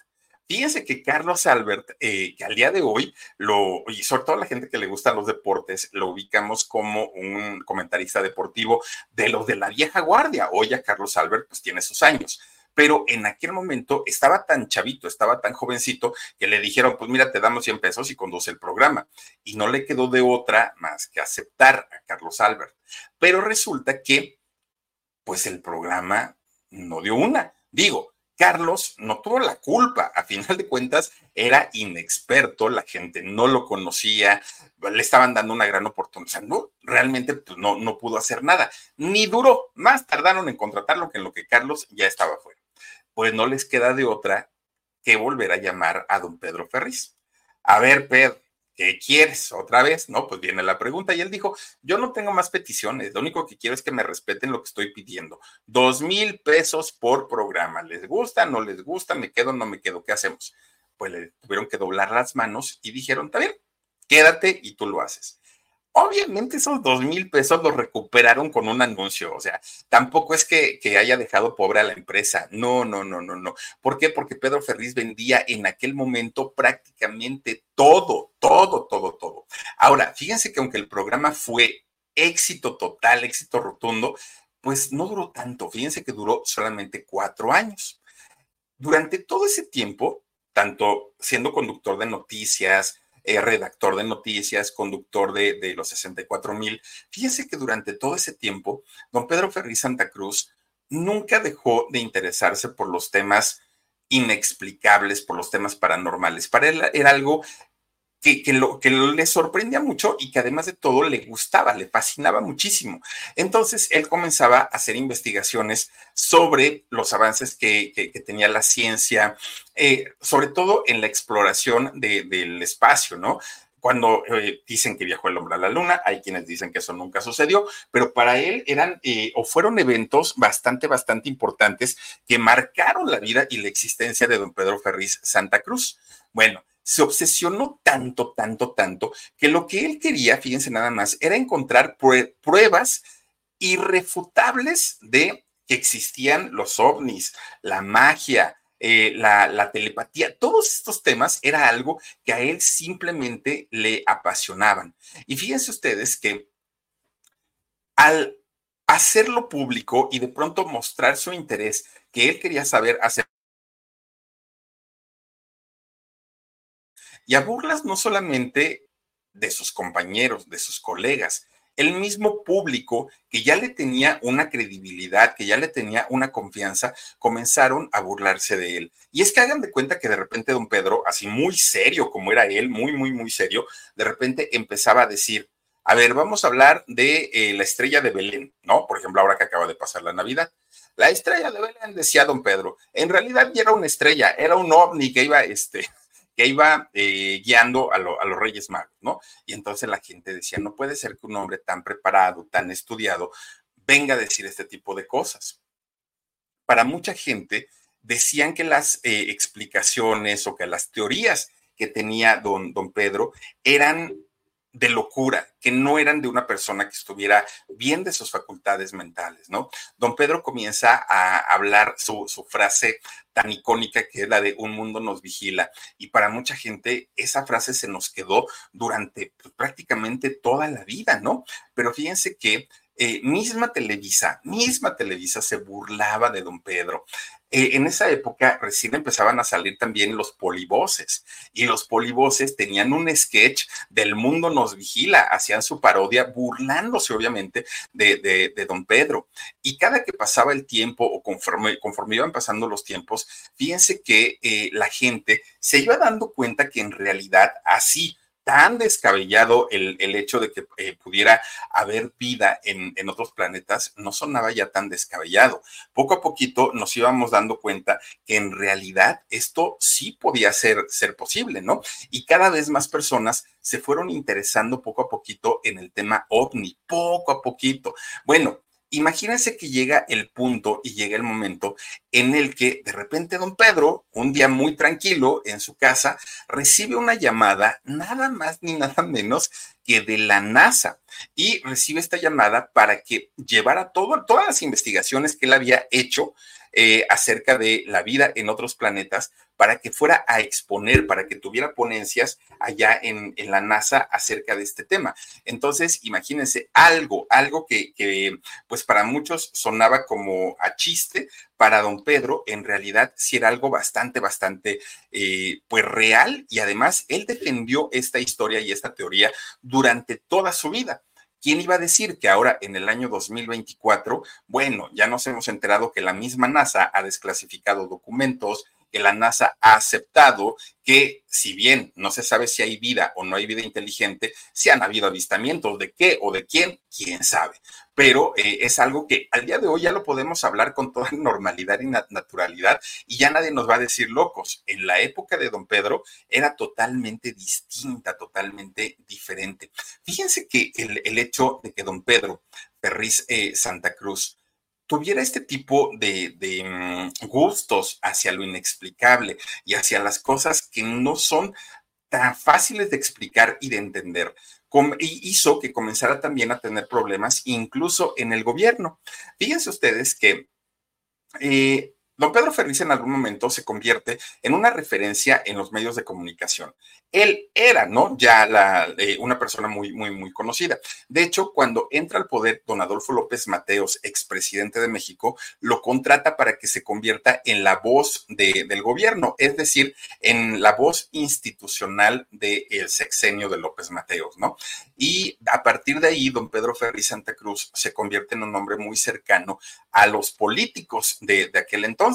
Fíjense que Carlos Albert, eh, que al día de hoy, lo, y sobre todo la gente que le gustan los deportes, lo ubicamos como un comentarista deportivo de los de la vieja guardia. Hoy ya Carlos Albert pues tiene sus años pero en aquel momento estaba tan chavito, estaba tan jovencito que le dijeron, pues mira, te damos 100 pesos y conduce el programa. Y no le quedó de otra más que aceptar a Carlos Albert. Pero resulta que, pues el programa no dio una. Digo, Carlos no tuvo la culpa, a final de cuentas era inexperto, la gente no lo conocía, le estaban dando una gran oportunidad, o sea, no, realmente pues, no, no pudo hacer nada, ni duró, más tardaron en contratarlo que en lo que Carlos ya estaba fuera pues no les queda de otra que volver a llamar a don Pedro Ferriz. A ver, Pedro, ¿qué quieres? Otra vez, ¿no? Pues viene la pregunta y él dijo, yo no tengo más peticiones, lo único que quiero es que me respeten lo que estoy pidiendo. Dos mil pesos por programa. ¿Les gusta? ¿No les gusta? ¿Me quedo? ¿No me quedo? ¿Qué hacemos? Pues le tuvieron que doblar las manos y dijeron, está bien, quédate y tú lo haces. Obviamente esos dos mil pesos los recuperaron con un anuncio, o sea, tampoco es que, haya dejado pobre a la empresa, no, no, no, no, no. ¿Por qué? Porque Pedro Ferriz vendía en aquel momento prácticamente todo, todo, todo, todo. Ahora, fíjense que aunque el programa fue éxito total, éxito rotundo, pues no duró tanto, fíjense que duró solamente cuatro años. Durante todo ese tiempo, tanto siendo conductor de noticias, eh, redactor de noticias, conductor de, de los 64 mil. Fíjense que durante todo ese tiempo, don Pedro Ferri Santa Cruz nunca dejó de interesarse por los temas inexplicables, por los temas paranormales. Para él era algo que, lo, que le sorprendía mucho y que además de todo le gustaba, le fascinaba muchísimo. Entonces él comenzaba a hacer investigaciones sobre los avances que, tenía la ciencia, eh, sobre todo en la exploración del espacio, ¿no? cuando eh, dicen que viajó el hombre a la luna, hay quienes dicen que eso nunca sucedió, pero para él eran eh, o fueron eventos bastante, bastante importantes que marcaron la vida y la existencia de don Pedro Ferriz Santa Cruz. Bueno, se obsesionó tanto, tanto, tanto, que lo que él quería, fíjense nada más, era encontrar pruebas irrefutables de que existían los ovnis, la magia, eh, la, la, telepatía, todos estos temas era algo que a él simplemente le apasionaban. Y fíjense ustedes que al hacerlo público y de pronto mostrar su interés, que él quería saber hacer y a burlas no solamente de sus compañeros, de sus colegas, el mismo público que ya le tenía una credibilidad, que ya le tenía una confianza, comenzaron a burlarse de él. Y es que hagan de cuenta que de repente don Pedro, así muy serio como era él, muy, muy, muy serio, de repente empezaba a decir, a ver, vamos a hablar de eh, la estrella de Belén, ¿no? Por ejemplo, ahora que acaba de pasar la Navidad. La estrella de Belén, decía don Pedro, en realidad ya era una estrella, era un ovni que iba, este, que iba eh, guiando a, los Reyes Magos, ¿no? Y entonces la gente decía, no puede ser que un hombre tan preparado, tan estudiado, venga a decir este tipo de cosas. Para mucha gente decían que las eh, explicaciones o que las teorías que tenía don, don Pedro eran de locura, que no eran de una persona que estuviera bien de sus facultades mentales, ¿no? Don Pedro comienza a hablar su, su, frase tan icónica que es la de un mundo nos vigila y para mucha gente esa frase se nos quedó durante pues, prácticamente toda la vida, ¿no? Pero fíjense que eh, misma Televisa, misma Televisa se burlaba de don Pedro. Eh, en esa época recién empezaban a salir también los polivoces y los polivoces tenían un sketch del mundo nos vigila, hacían su parodia burlándose obviamente de, don Pedro. Y cada que pasaba el tiempo o conforme, conforme iban pasando los tiempos, fíjense que eh, la gente se iba dando cuenta que en realidad así tan descabellado el, el hecho de que eh, pudiera haber vida en, en, otros planetas, no sonaba ya tan descabellado. Poco a poquito nos íbamos dando cuenta que en realidad esto sí podía ser, ser posible, ¿no? Y cada vez más personas se fueron interesando poco a poquito en el tema ovni, poco a poquito. Bueno, Imagínense que llega el punto y llega el momento en el que de repente don Pedro, un día muy tranquilo en su casa, recibe una llamada nada más ni nada menos que de la NASA y recibe esta llamada para que llevara todo, todas las investigaciones que él había hecho eh, acerca de la vida en otros planetas para que fuera a exponer, para que tuviera ponencias allá en, en la NASA acerca de este tema. Entonces, imagínense algo, algo que, pues para muchos sonaba como a chiste, para don Pedro en realidad sí era algo bastante, bastante, eh, pues real y además él defendió esta historia y esta teoría durante toda su vida. ¿Quién iba a decir que ahora en el año 2024, bueno, ya nos hemos enterado que la misma NASA ha desclasificado documentos, que la NASA ha aceptado que si bien no se sabe si hay vida o no hay vida inteligente, si han habido avistamientos de qué o de quién, quién sabe. Pero eh, es algo que al día de hoy ya lo podemos hablar con toda normalidad y naturalidad y ya nadie nos va a decir locos. En la época de don Pedro era totalmente distinta, totalmente diferente. Fíjense que el, hecho de que don Pedro Ferriz eh, Santa Cruz tuviera este tipo de, mm, gustos hacia lo inexplicable y hacia las cosas que no son tan fáciles de explicar y de entender. hizo que comenzara también a tener problemas incluso en el gobierno. Fíjense ustedes que eh, Don Pedro Ferriz en algún momento se convierte en una referencia en los medios de comunicación. Él era, ¿no? Ya eh, una persona muy, muy, conocida. De hecho, cuando entra al poder don Adolfo López Mateos, expresidente de México, lo contrata para que se convierta en la voz del gobierno, es decir, en la voz institucional del sexenio de López Mateos, ¿no? Y a partir de ahí, don Pedro Ferriz Santa Cruz se convierte en un hombre muy cercano a los políticos de aquel entonces.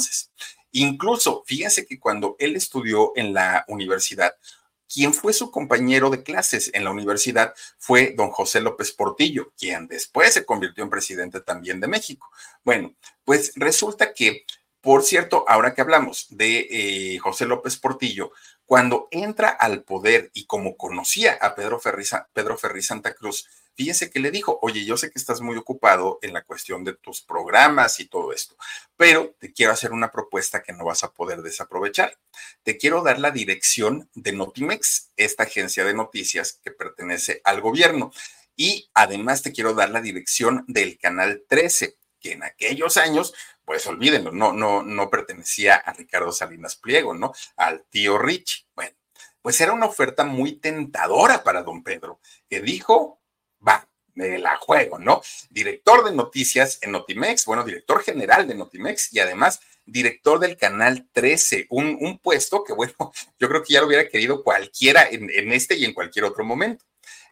Incluso, fíjense que cuando él estudió en la universidad, quien fue su compañero de clases en la universidad fue don José López Portillo, quien después se convirtió en presidente también de México. Bueno, pues resulta que, por cierto, ahora que hablamos de eh, José López Portillo, cuando entra al poder y como conocía a Pedro Ferri, Pedro Ferri Santa Cruz, fíjese que le dijo, oye, yo sé que estás muy ocupado en la cuestión de tus programas y todo esto, pero te quiero hacer una propuesta que no vas a poder desaprovechar. Te quiero dar la dirección de Notimex, esta agencia de noticias que pertenece al gobierno. Y además te quiero dar la dirección del canal 13, que en aquellos años, pues olvídenlo, no, no, no pertenecía a Ricardo Salinas Pliego, ¿no? Al tío Rich. Bueno, pues era una oferta muy tentadora para don Pedro, que dijo, va, me la juego, ¿no? Director de noticias en Notimex, bueno, director general de Notimex y además director del canal 13, un, puesto que, bueno, yo creo que ya lo hubiera querido cualquiera en, en este y en cualquier otro momento.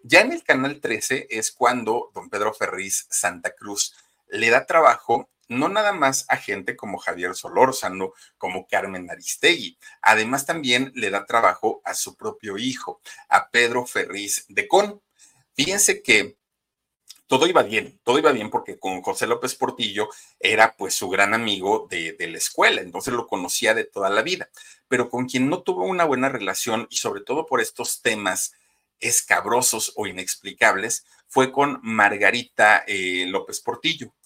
Ya en el canal 13 es cuando don Pedro Ferriz Santa Cruz le da trabajo no nada más a gente como Javier Solórzano, como Carmen Aristegui, además también le da trabajo a su propio hijo, a Pedro Ferriz de Con. Fíjense que todo iba bien, todo iba bien porque con José López Portillo era pues su gran amigo de, la escuela, entonces lo conocía de toda la vida, pero con quien no tuvo una buena relación y sobre todo por estos temas escabrosos o inexplicables fue con Margarita eh, López Portillo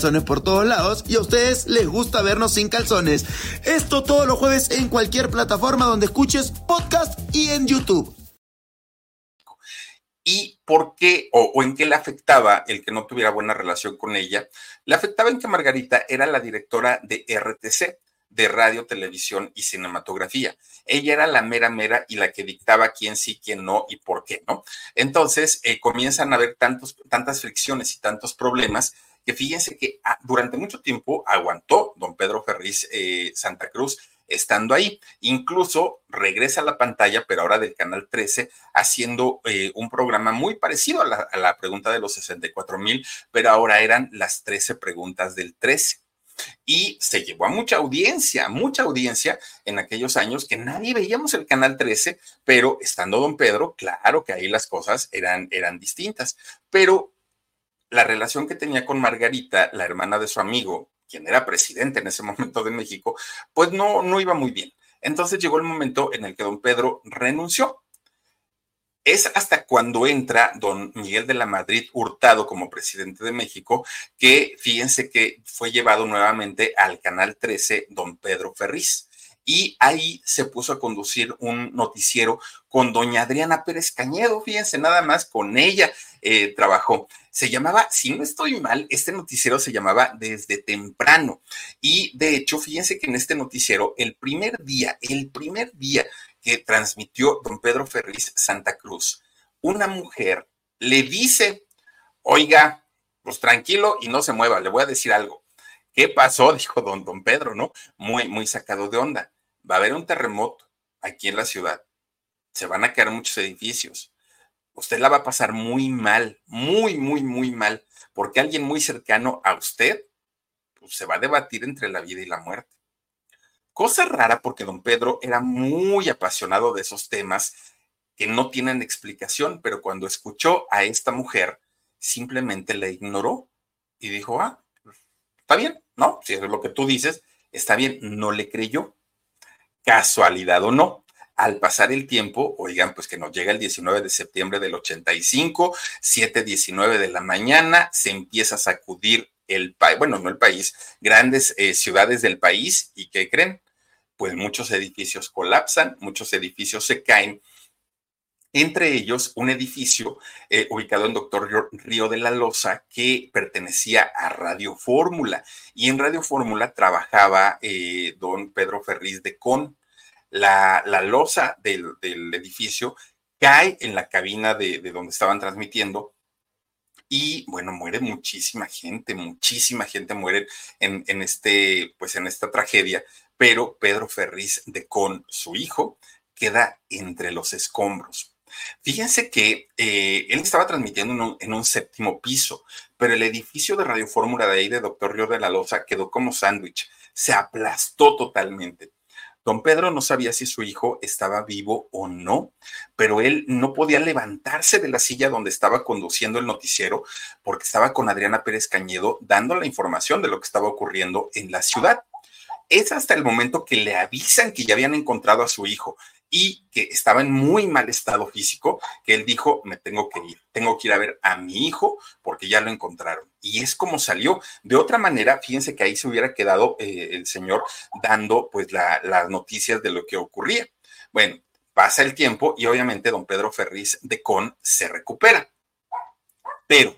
calzones por todos lados y a ustedes les gusta vernos sin calzones. Esto todos los jueves en cualquier plataforma donde escuches podcast y en YouTube. ¿Y por qué o, en qué le afectaba el que no tuviera buena relación con ella? Le afectaba en que Margarita era la directora de RTC, de radio, televisión y cinematografía. Ella era la mera mera y la que dictaba quién sí, quién no y por qué, ¿no? Entonces eh, comienzan a haber tantos, tantas fricciones y tantos problemas que fíjense que ah, durante mucho tiempo aguantó don Pedro Ferriz eh, Santa Cruz estando ahí. Incluso regresa a la pantalla, pero ahora del Canal 13, haciendo eh, un programa muy parecido a la, pregunta de los 64 mil, pero ahora eran las 13 preguntas del 13. Y se llevó a mucha audiencia, mucha audiencia en aquellos años que nadie veíamos el Canal 13, pero estando don Pedro, claro que ahí las cosas eran, eran distintas. Pero la relación que tenía con Margarita, la hermana de su amigo, quien era presidente en ese momento de México, pues no, no iba muy bien. Entonces llegó el momento en el que don Pedro renunció. Es hasta cuando entra don Miguel de la Madrid Hurtado como presidente de México que fíjense que fue llevado nuevamente al Canal 13 don Pedro Ferriz y ahí se puso a conducir un noticiero con doña Adriana Pérez Cañedo, fíjense nada más, con ella eh, trabajó. Se llamaba, si no estoy mal, este noticiero se llamaba Desde Temprano. Y de hecho, fíjense que en este noticiero, el primer día, el primer día que transmitió don Pedro Ferriz Santa Cruz, una mujer le dice, oiga, pues tranquilo y no se mueva, le voy a decir algo. ¿Qué pasó? Dijo don, don Pedro, ¿no? Muy, muy sacado de onda. Va a haber un terremoto aquí en la ciudad. Se van a caer muchos edificios. Usted la va a pasar muy mal, muy, muy, muy mal, porque alguien muy cercano a usted pues, se va a debatir entre la vida y la muerte. Cosa rara porque don Pedro era muy apasionado de esos temas que no tienen explicación, pero cuando escuchó a esta mujer, simplemente la ignoró y dijo, ah, está bien, ¿no? Si es lo que tú dices, está bien, no le creyó. Casualidad o no, al pasar el tiempo, oigan, pues que nos llega el 19 de septiembre del 85, 7:19 de la mañana, se empieza a sacudir el país, bueno, no el país, grandes eh, ciudades del país, ¿y qué creen? Pues muchos edificios colapsan, muchos edificios se caen, entre ellos un edificio eh, ubicado en Doctor Río de la Loza que pertenecía a Radio Fórmula. Y en Radio Fórmula trabajaba eh, don Pedro Ferriz de Con la, losa del, edificio cae en la cabina de, donde estaban transmitiendo y bueno, muere muchísima gente, muchísima gente muere en, este, pues en esta tragedia, pero Pedro Ferriz de Con, su hijo, queda entre los escombros. Fíjense que eh, él estaba transmitiendo en un, séptimo piso, pero el edificio de Radio Fórmula de ahí de Doctor Río de la Loza quedó como sándwich, se aplastó totalmente. Don Pedro no sabía si su hijo estaba vivo o no, pero él no podía levantarse de la silla donde estaba conduciendo el noticiero porque estaba con Adriana Pérez Cañedo dando la información de lo que estaba ocurriendo en la ciudad. Es hasta el momento que le avisan que ya habían encontrado a su hijo y que estaba en muy mal estado físico, que él dijo, me tengo que ir, tengo que ir a ver a mi hijo porque ya lo encontraron. Y es como salió. De otra manera, fíjense que ahí se hubiera quedado eh, el señor dando pues las noticias de lo que ocurría. Bueno, pasa el tiempo y obviamente don Pedro Ferriz de Con se recupera. Pero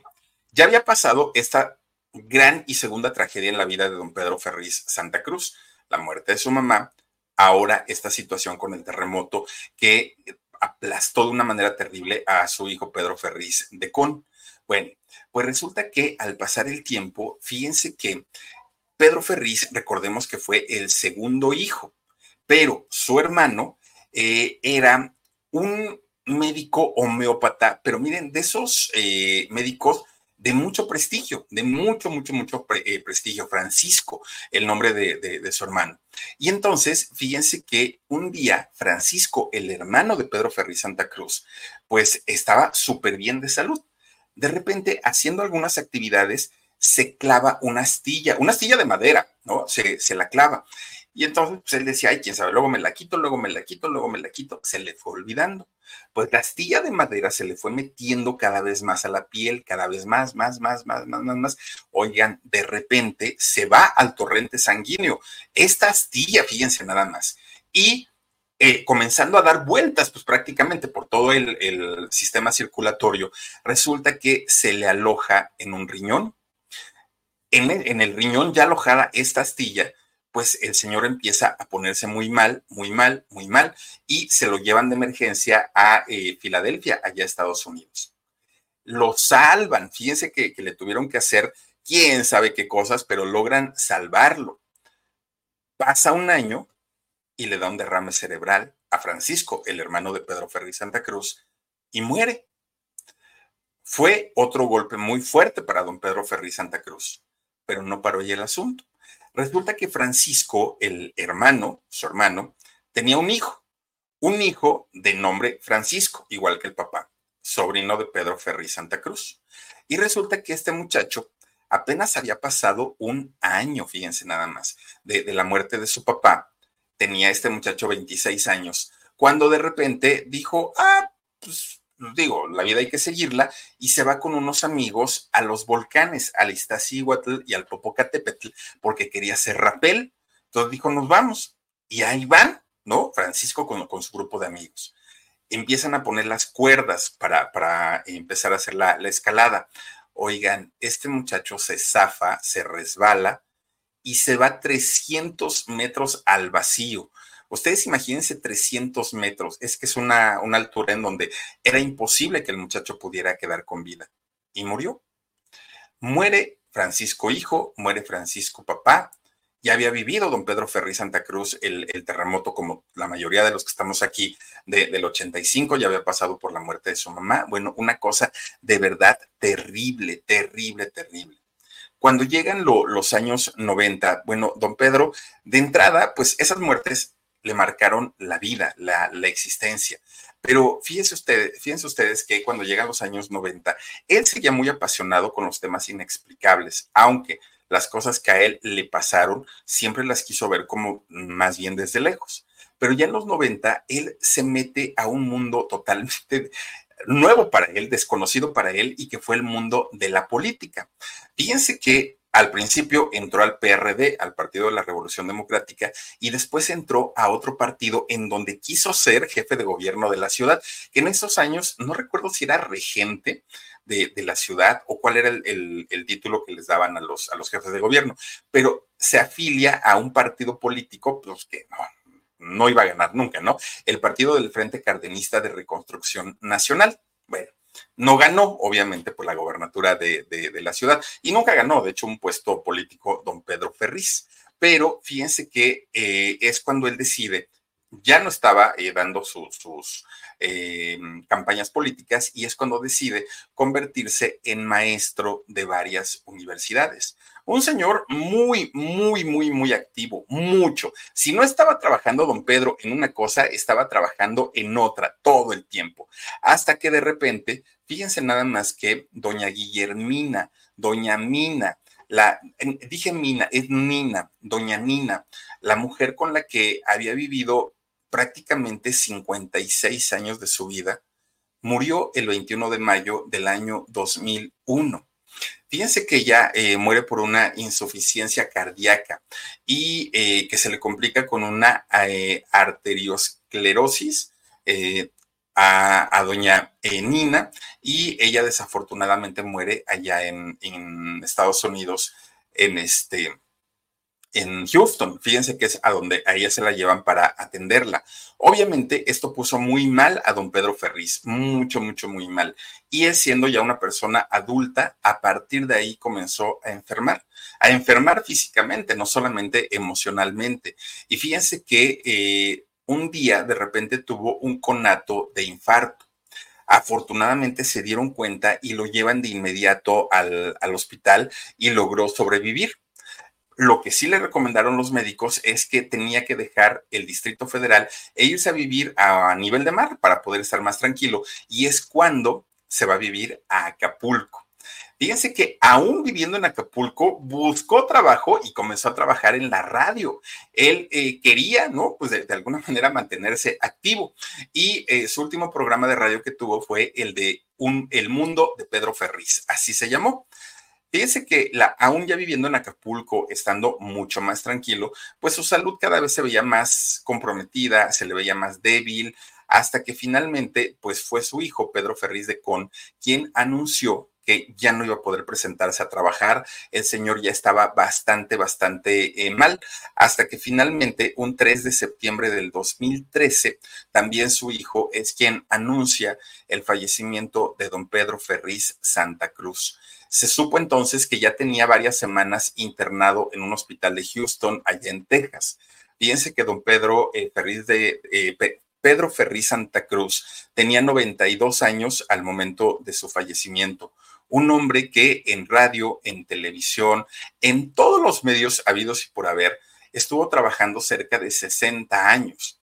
ya había pasado esta gran y segunda tragedia en la vida de don Pedro Ferriz Santa Cruz, la muerte de su mamá, ahora esta situación con el terremoto que aplastó de una manera terrible a su hijo Pedro Ferriz de Con. Bueno, pues resulta que al pasar el tiempo, fíjense que Pedro Ferriz, recordemos que fue el segundo hijo, pero su hermano eh, era un médico homeópata, pero miren, de esos eh, médicos de mucho prestigio, de mucho, mucho, mucho eh, prestigio, Francisco, el nombre de, su hermano. Y entonces, fíjense que un día Francisco, el hermano de Pedro Ferri Santa Cruz, pues estaba súper bien de salud. De repente, haciendo algunas actividades, se clava una astilla, una astilla de madera, ¿no? Se, se la clava. Y entonces pues, él decía, ay, quién sabe, luego me la quito, luego me la quito, luego me la quito. Se le fue olvidando. Pues la astilla de madera se le fue metiendo cada vez más a la piel, cada vez más, más, más, más, más, más, más. Oigan, de repente se va al torrente sanguíneo. Esta astilla, fíjense nada más. Y eh, comenzando a dar vueltas, pues prácticamente por todo el, el sistema circulatorio, resulta que se le aloja en un riñón. En el, en el riñón ya alojada esta astilla, pues el señor empieza a ponerse muy mal, muy mal, muy mal, y se lo llevan de emergencia a eh, Filadelfia, allá a Estados Unidos. Lo salvan, fíjense que, que le tuvieron que hacer quién sabe qué cosas, pero logran salvarlo. Pasa un año y le da un derrame cerebral a Francisco, el hermano de Pedro Ferri Santa Cruz, y muere. Fue otro golpe muy fuerte para don Pedro Ferri Santa Cruz, pero no paró ahí el asunto Resulta que Francisco, el hermano, su hermano, tenía un hijo, un hijo de nombre Francisco, igual que el papá, sobrino de Pedro Ferri Santa Cruz. Y resulta que este muchacho apenas había pasado un año, fíjense nada más, de, la muerte de su papá. Tenía este muchacho 26 años, cuando de repente dijo, ah, pues, digo, la vida hay que seguirla, y se va con unos amigos a los volcanes, al Iztaccíhuatl y al Popocatépetl, porque quería hacer rapel. Entonces dijo, nos vamos. Y ahí van, ¿no? Francisco con, con su grupo de amigos. Empiezan a poner las cuerdas para, para empezar a hacer la, la escalada. Oigan, este muchacho se zafa, se resbala y se va 300 metros al vacío. Ustedes imagínense 300 metros, es que es una, una altura en donde era imposible que el muchacho pudiera quedar con vida. Y murió. Muere Francisco hijo, muere Francisco papá. Ya había vivido don Pedro Ferri Santa Cruz el, terremoto como la mayoría de los que estamos aquí del 85, ya había pasado por la muerte de su mamá. Bueno, una cosa de verdad terrible, terrible, terrible. Cuando llegan los años 90, bueno, don Pedro, de entrada, pues esas muertes le marcaron la vida, la, existencia. Pero fíjense ustedes, fíjense ustedes que cuando llegan los años 90, él seguía muy apasionado con los temas inexplicables, aunque las cosas que a él le pasaron siempre las quiso ver como más bien desde lejos. Pero ya en los 90, él se mete a un mundo totalmente nuevo para él, desconocido para él, y que fue el mundo de la política. Fíjense que al principio entró al PRD, al Partido de la Revolución Democrática, y después entró a otro partido en donde quiso ser jefe de gobierno de la ciudad, que en esos años, no recuerdo si era regente de, la ciudad o cuál era el, título que les daban a los, jefes de gobierno, pero se afilia a un partido político, pues que no, no iba a ganar nunca, ¿no? El partido del Frente Cardenista de Reconstrucción Nacional. Bueno, no ganó, obviamente, por la gobernatura de, la ciudad y nunca ganó, de hecho, un puesto político don Pedro Ferriz. Pero fíjense que eh, es cuando él decide, ya no estaba eh, dando sus eh, campañas políticas y es cuando decide convertirse en maestro de varias universidades. Un señor muy, muy, muy, muy activo, mucho. Si no estaba trabajando don Pedro en una cosa, estaba trabajando en otra todo el tiempo. Hasta que de repente, fíjense nada más que doña Guillermina, doña Mina, la, dije Mina, es Nina, doña Nina, la mujer con la que había vivido prácticamente 56 años de su vida, murió el 21 de mayo del año 2001. Fíjense que ella eh, muere por una insuficiencia cardíaca y eh, que se le complica con una eh, arteriosclerosis a, doña Nina y ella desafortunadamente muere allá en, en Estados Unidos en este en Houston. Fíjense que es a donde a ella se la llevan para atenderla. Obviamente esto puso muy mal a don Pedro Ferriz, mucho, mucho, muy mal. Y él siendo ya una persona adulta, a partir de ahí comenzó a enfermar, a enfermar físicamente, no solamente emocionalmente. Y fíjense que eh, un día de repente tuvo un conato de infarto. Afortunadamente se dieron cuenta y lo llevan de inmediato al, al hospital y logró sobrevivir lo que sí le recomendaron los médicos es que tenía que dejar el Distrito Federal e irse a vivir a nivel de mar para poder estar más tranquilo. Y es cuando se va a vivir a Acapulco. Fíjense que aún viviendo en Acapulco, buscó trabajo y comenzó a trabajar en la radio. Él eh, quería, ¿no? Pues de, alguna manera mantenerse activo. Y eh, su último programa de radio que tuvo fue el de un, El Mundo de Pedro Ferriz. Así se llamó. Fíjese que la, aún ya viviendo en Acapulco, estando mucho más tranquilo, pues su salud cada vez se veía más comprometida, se le veía más débil, hasta que finalmente, pues fue su hijo, Pedro Ferriz de Con, quien anunció que ya no iba a poder presentarse a trabajar. El señor ya estaba bastante, bastante eh, mal, hasta que finalmente, un 3 de septiembre del 2013, también su hijo es quien anuncia el fallecimiento de don Pedro Ferriz Santa Cruz. Se supo entonces que ya tenía varias semanas internado en un hospital de Houston, allá en Texas. Fíjense que don Pedro eh, Ferriz de eh, Pedro Ferriz Santa Cruz tenía 92 años al momento de su fallecimiento. Un hombre que en radio, en televisión, en todos los medios habidos y por haber, estuvo trabajando cerca de 60 años.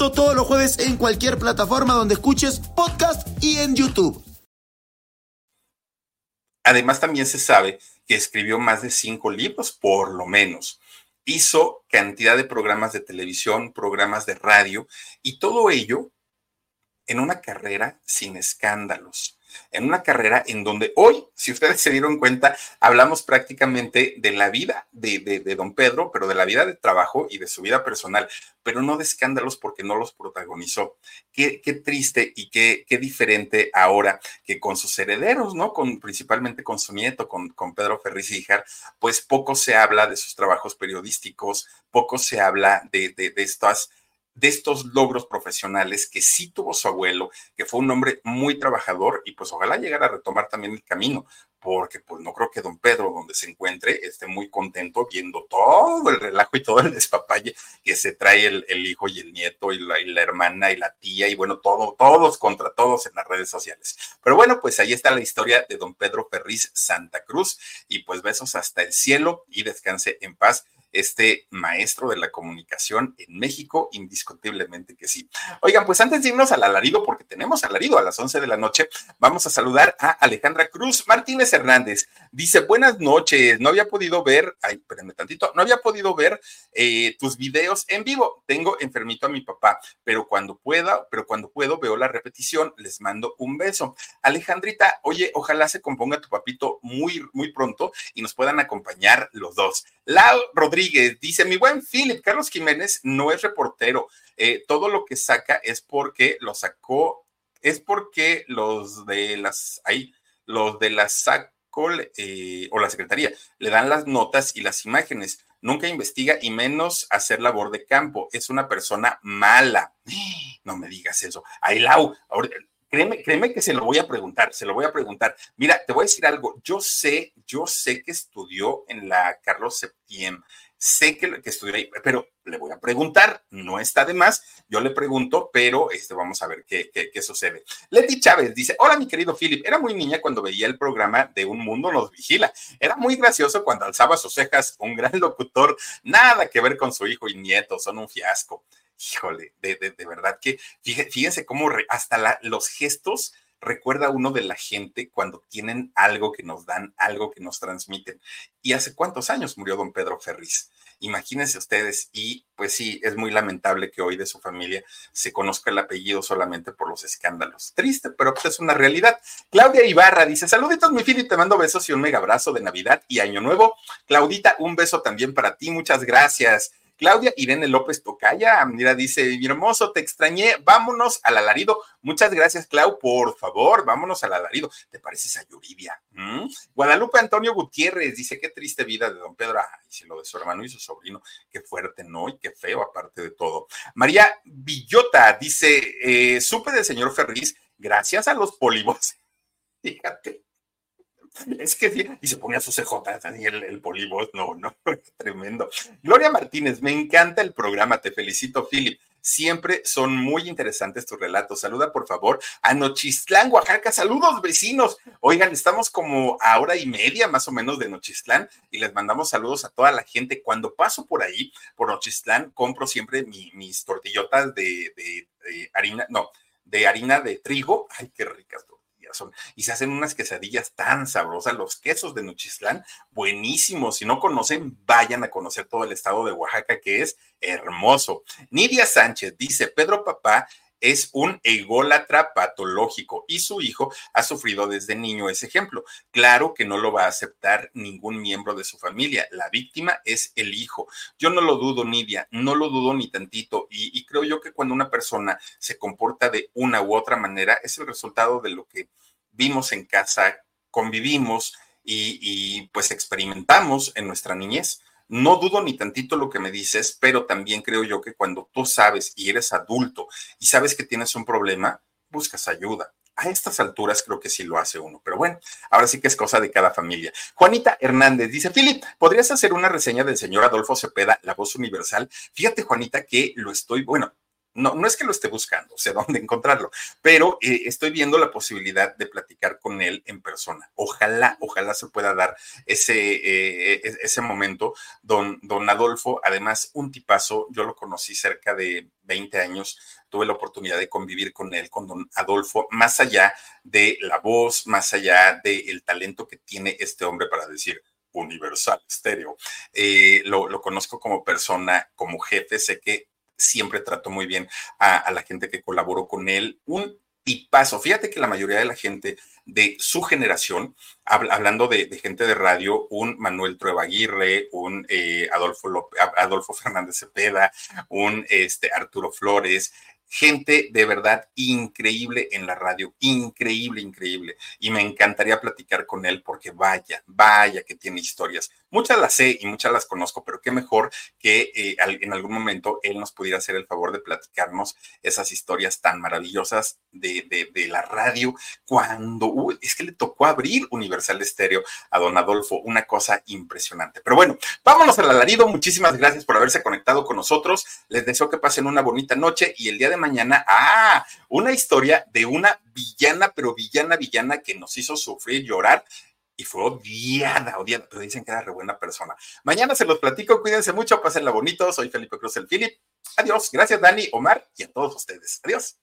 Todos los jueves en cualquier plataforma donde escuches podcast y en YouTube. Además, también se sabe que escribió más de cinco libros, por lo menos. Hizo cantidad de programas de televisión, programas de radio, y todo ello en una carrera sin escándalos en una carrera en donde hoy, si ustedes se dieron cuenta, hablamos prácticamente de la vida de, don Pedro, pero de la vida de trabajo y de su vida personal, pero no de escándalos porque no los protagonizó. Qué, triste y qué, qué, diferente ahora que con sus herederos, ¿no? Con, principalmente con su nieto, con, con Pedro Ferriz Híjar, pues poco se habla de sus trabajos periodísticos, poco se habla de, de estas de estos logros profesionales que sí tuvo su abuelo, que fue un hombre muy trabajador y pues ojalá llegara a retomar también el camino, porque pues no creo que don Pedro, donde se encuentre, esté muy contento viendo todo el relajo y todo el despapalle que se trae el, hijo y el nieto y la, y la, hermana y la tía y bueno, todo, todos contra todos en las redes sociales. Pero bueno, pues ahí está la historia de don Pedro Ferriz Santa Cruz y pues besos hasta el cielo y descanse en paz este maestro de la comunicación en México, indiscutiblemente que sí. Oigan, pues antes de irnos al alarido, porque tenemos alarido a las 11 de la noche, vamos a saludar a Alejandra Cruz Martínez Hernández. Dice, buenas noches, no había podido ver, ay, espérenme tantito, no había podido ver eh, tus videos en vivo. Tengo enfermito a mi papá, pero cuando pueda, pero cuando puedo veo la repetición, les mando un beso. Alejandrita, oye, ojalá se componga tu papito muy, muy pronto y nos puedan acompañar los dos. Lau Rodríguez dice, mi buen Philip, Carlos Jiménez no es reportero. Eh, todo lo que saca es porque lo sacó, es porque los de las, ahí, los de la SACO eh, o la Secretaría le dan las notas y las imágenes. Nunca investiga y menos hacer labor de campo. Es una persona mala. No me digas eso. Ay, Lau, ahora, Créeme, créeme que se lo voy a preguntar, se lo voy a preguntar. Mira, te voy a decir algo. Yo sé, yo sé que estudió en la Carlos Septién, sé que, que estudió ahí, pero le voy a preguntar, no está de más, yo le pregunto, pero este, vamos a ver qué, qué, qué, sucede. Leti Chávez dice, hola mi querido Philip, era muy niña cuando veía el programa de Un Mundo Nos Vigila, era muy gracioso cuando alzaba sus cejas, un gran locutor, nada que ver con su hijo y nieto, son un fiasco híjole, de, de, verdad que fíjense cómo hasta los gestos recuerda uno de la gente cuando tienen algo que nos dan, algo que nos transmiten. ¿Y hace cuántos años murió don Pedro Ferriz? Imagínense ustedes, y pues sí, es muy lamentable que hoy de su familia se conozca el apellido solamente por los escándalos. Triste, pero pues es una realidad. Claudia Ibarra dice, saluditos mi Fili, te mando besos y un mega abrazo de Navidad y Año Nuevo. Claudita, un beso también para ti, muchas gracias. Claudia Irene López Tocaya, mira, dice, mi hermoso, te extrañé, vámonos al alarido. Muchas gracias, Clau, por favor, vámonos al alarido. ¿Te pareces a Yuridia? ¿Mm? Guadalupe Antonio Gutiérrez dice, qué triste vida de don Pedro. Ay, si lo de su hermano y su sobrino, qué fuerte, ¿no? Y qué feo, aparte de todo. María Villota dice, eh, supe del señor Ferriz gracias a los polivos. Fíjate. Es que y se ponía sus cejotas y el, el no, no, tremendo. Gloria Martínez, me encanta el programa, te felicito, Philip. Siempre son muy interesantes tus relatos. Saluda, por favor, a Nochistlán, Oaxaca. Saludos, vecinos. Oigan, estamos como a hora y media más o menos de Nochistlán y les mandamos saludos a toda la gente. Cuando paso por ahí, por Nochistlán, compro siempre mis tortillotas de, de, de harina, no, de harina de trigo. Ay, qué ricas y se hacen unas quesadillas tan sabrosas. Los quesos de Nuchislán, buenísimos. Si no conocen, vayan a conocer todo el estado de Oaxaca, que es hermoso. Nidia Sánchez dice, Pedro Papá es un ególatra patológico y su hijo ha sufrido desde niño ese ejemplo. Claro que no lo va a aceptar ningún miembro de su familia. La víctima es el hijo. Yo no lo dudo, Nidia, no lo dudo ni tantito. Y, y creo yo que cuando una persona se comporta de una u otra manera, es el resultado de lo que vimos en casa, convivimos y, pues experimentamos en nuestra niñez. No dudo ni tantito lo que me dices, pero también creo yo que cuando tú sabes y eres adulto y sabes que tienes un problema, buscas ayuda. A estas alturas creo que sí lo hace uno, pero bueno, ahora sí que es cosa de cada familia. Juanita Hernández dice, Philip, ¿podrías hacer una reseña del señor Adolfo Cepeda, la voz universal? Fíjate, Juanita, que lo estoy, bueno, no, no es que lo esté buscando, sé dónde encontrarlo, pero eh, estoy viendo la posibilidad de platicar con él en persona. Ojalá, ojalá se pueda dar ese, eh, e, ese momento. Don, don Adolfo, además, un tipazo, yo lo conocí cerca de 20 años, tuve la oportunidad de convivir con él, con don Adolfo, más allá de la voz, más allá del talento que tiene este hombre para decir, universal, estéreo. Eh, lo, lo, conozco como persona, como jefe, sé que siempre trató muy bien a, la gente que colaboró con él. Un tipazo. Fíjate que la mayoría de la gente de su generación, hablando de, gente de radio, un Manuel Trueba Aguirre, un eh, Adolfo, Adolfo Fernández Cepeda, un este, Arturo Flores, gente de verdad increíble en la radio, increíble, increíble. Y me encantaría platicar con él porque vaya, vaya que tiene historias muchas las sé y muchas las conozco, pero qué mejor que eh, en algún momento él nos pudiera hacer el favor de platicarnos esas historias tan maravillosas de, la radio cuando es que le tocó abrir Universal Estéreo a don Adolfo, una cosa impresionante. Pero bueno, vámonos al alarido. Muchísimas gracias por haberse conectado con nosotros. Les deseo que pasen una bonita noche y el día de mañana, ah, una historia de una villana, pero villana, villana que nos hizo sufrir, llorar y fue odiada, odiada, pero dicen que era re buena persona. Mañana se los platico, cuídense mucho, pásenla bonito. Soy Felipe Cruz el Philip. Adiós, gracias Dani, Omar y a todos ustedes. Adiós.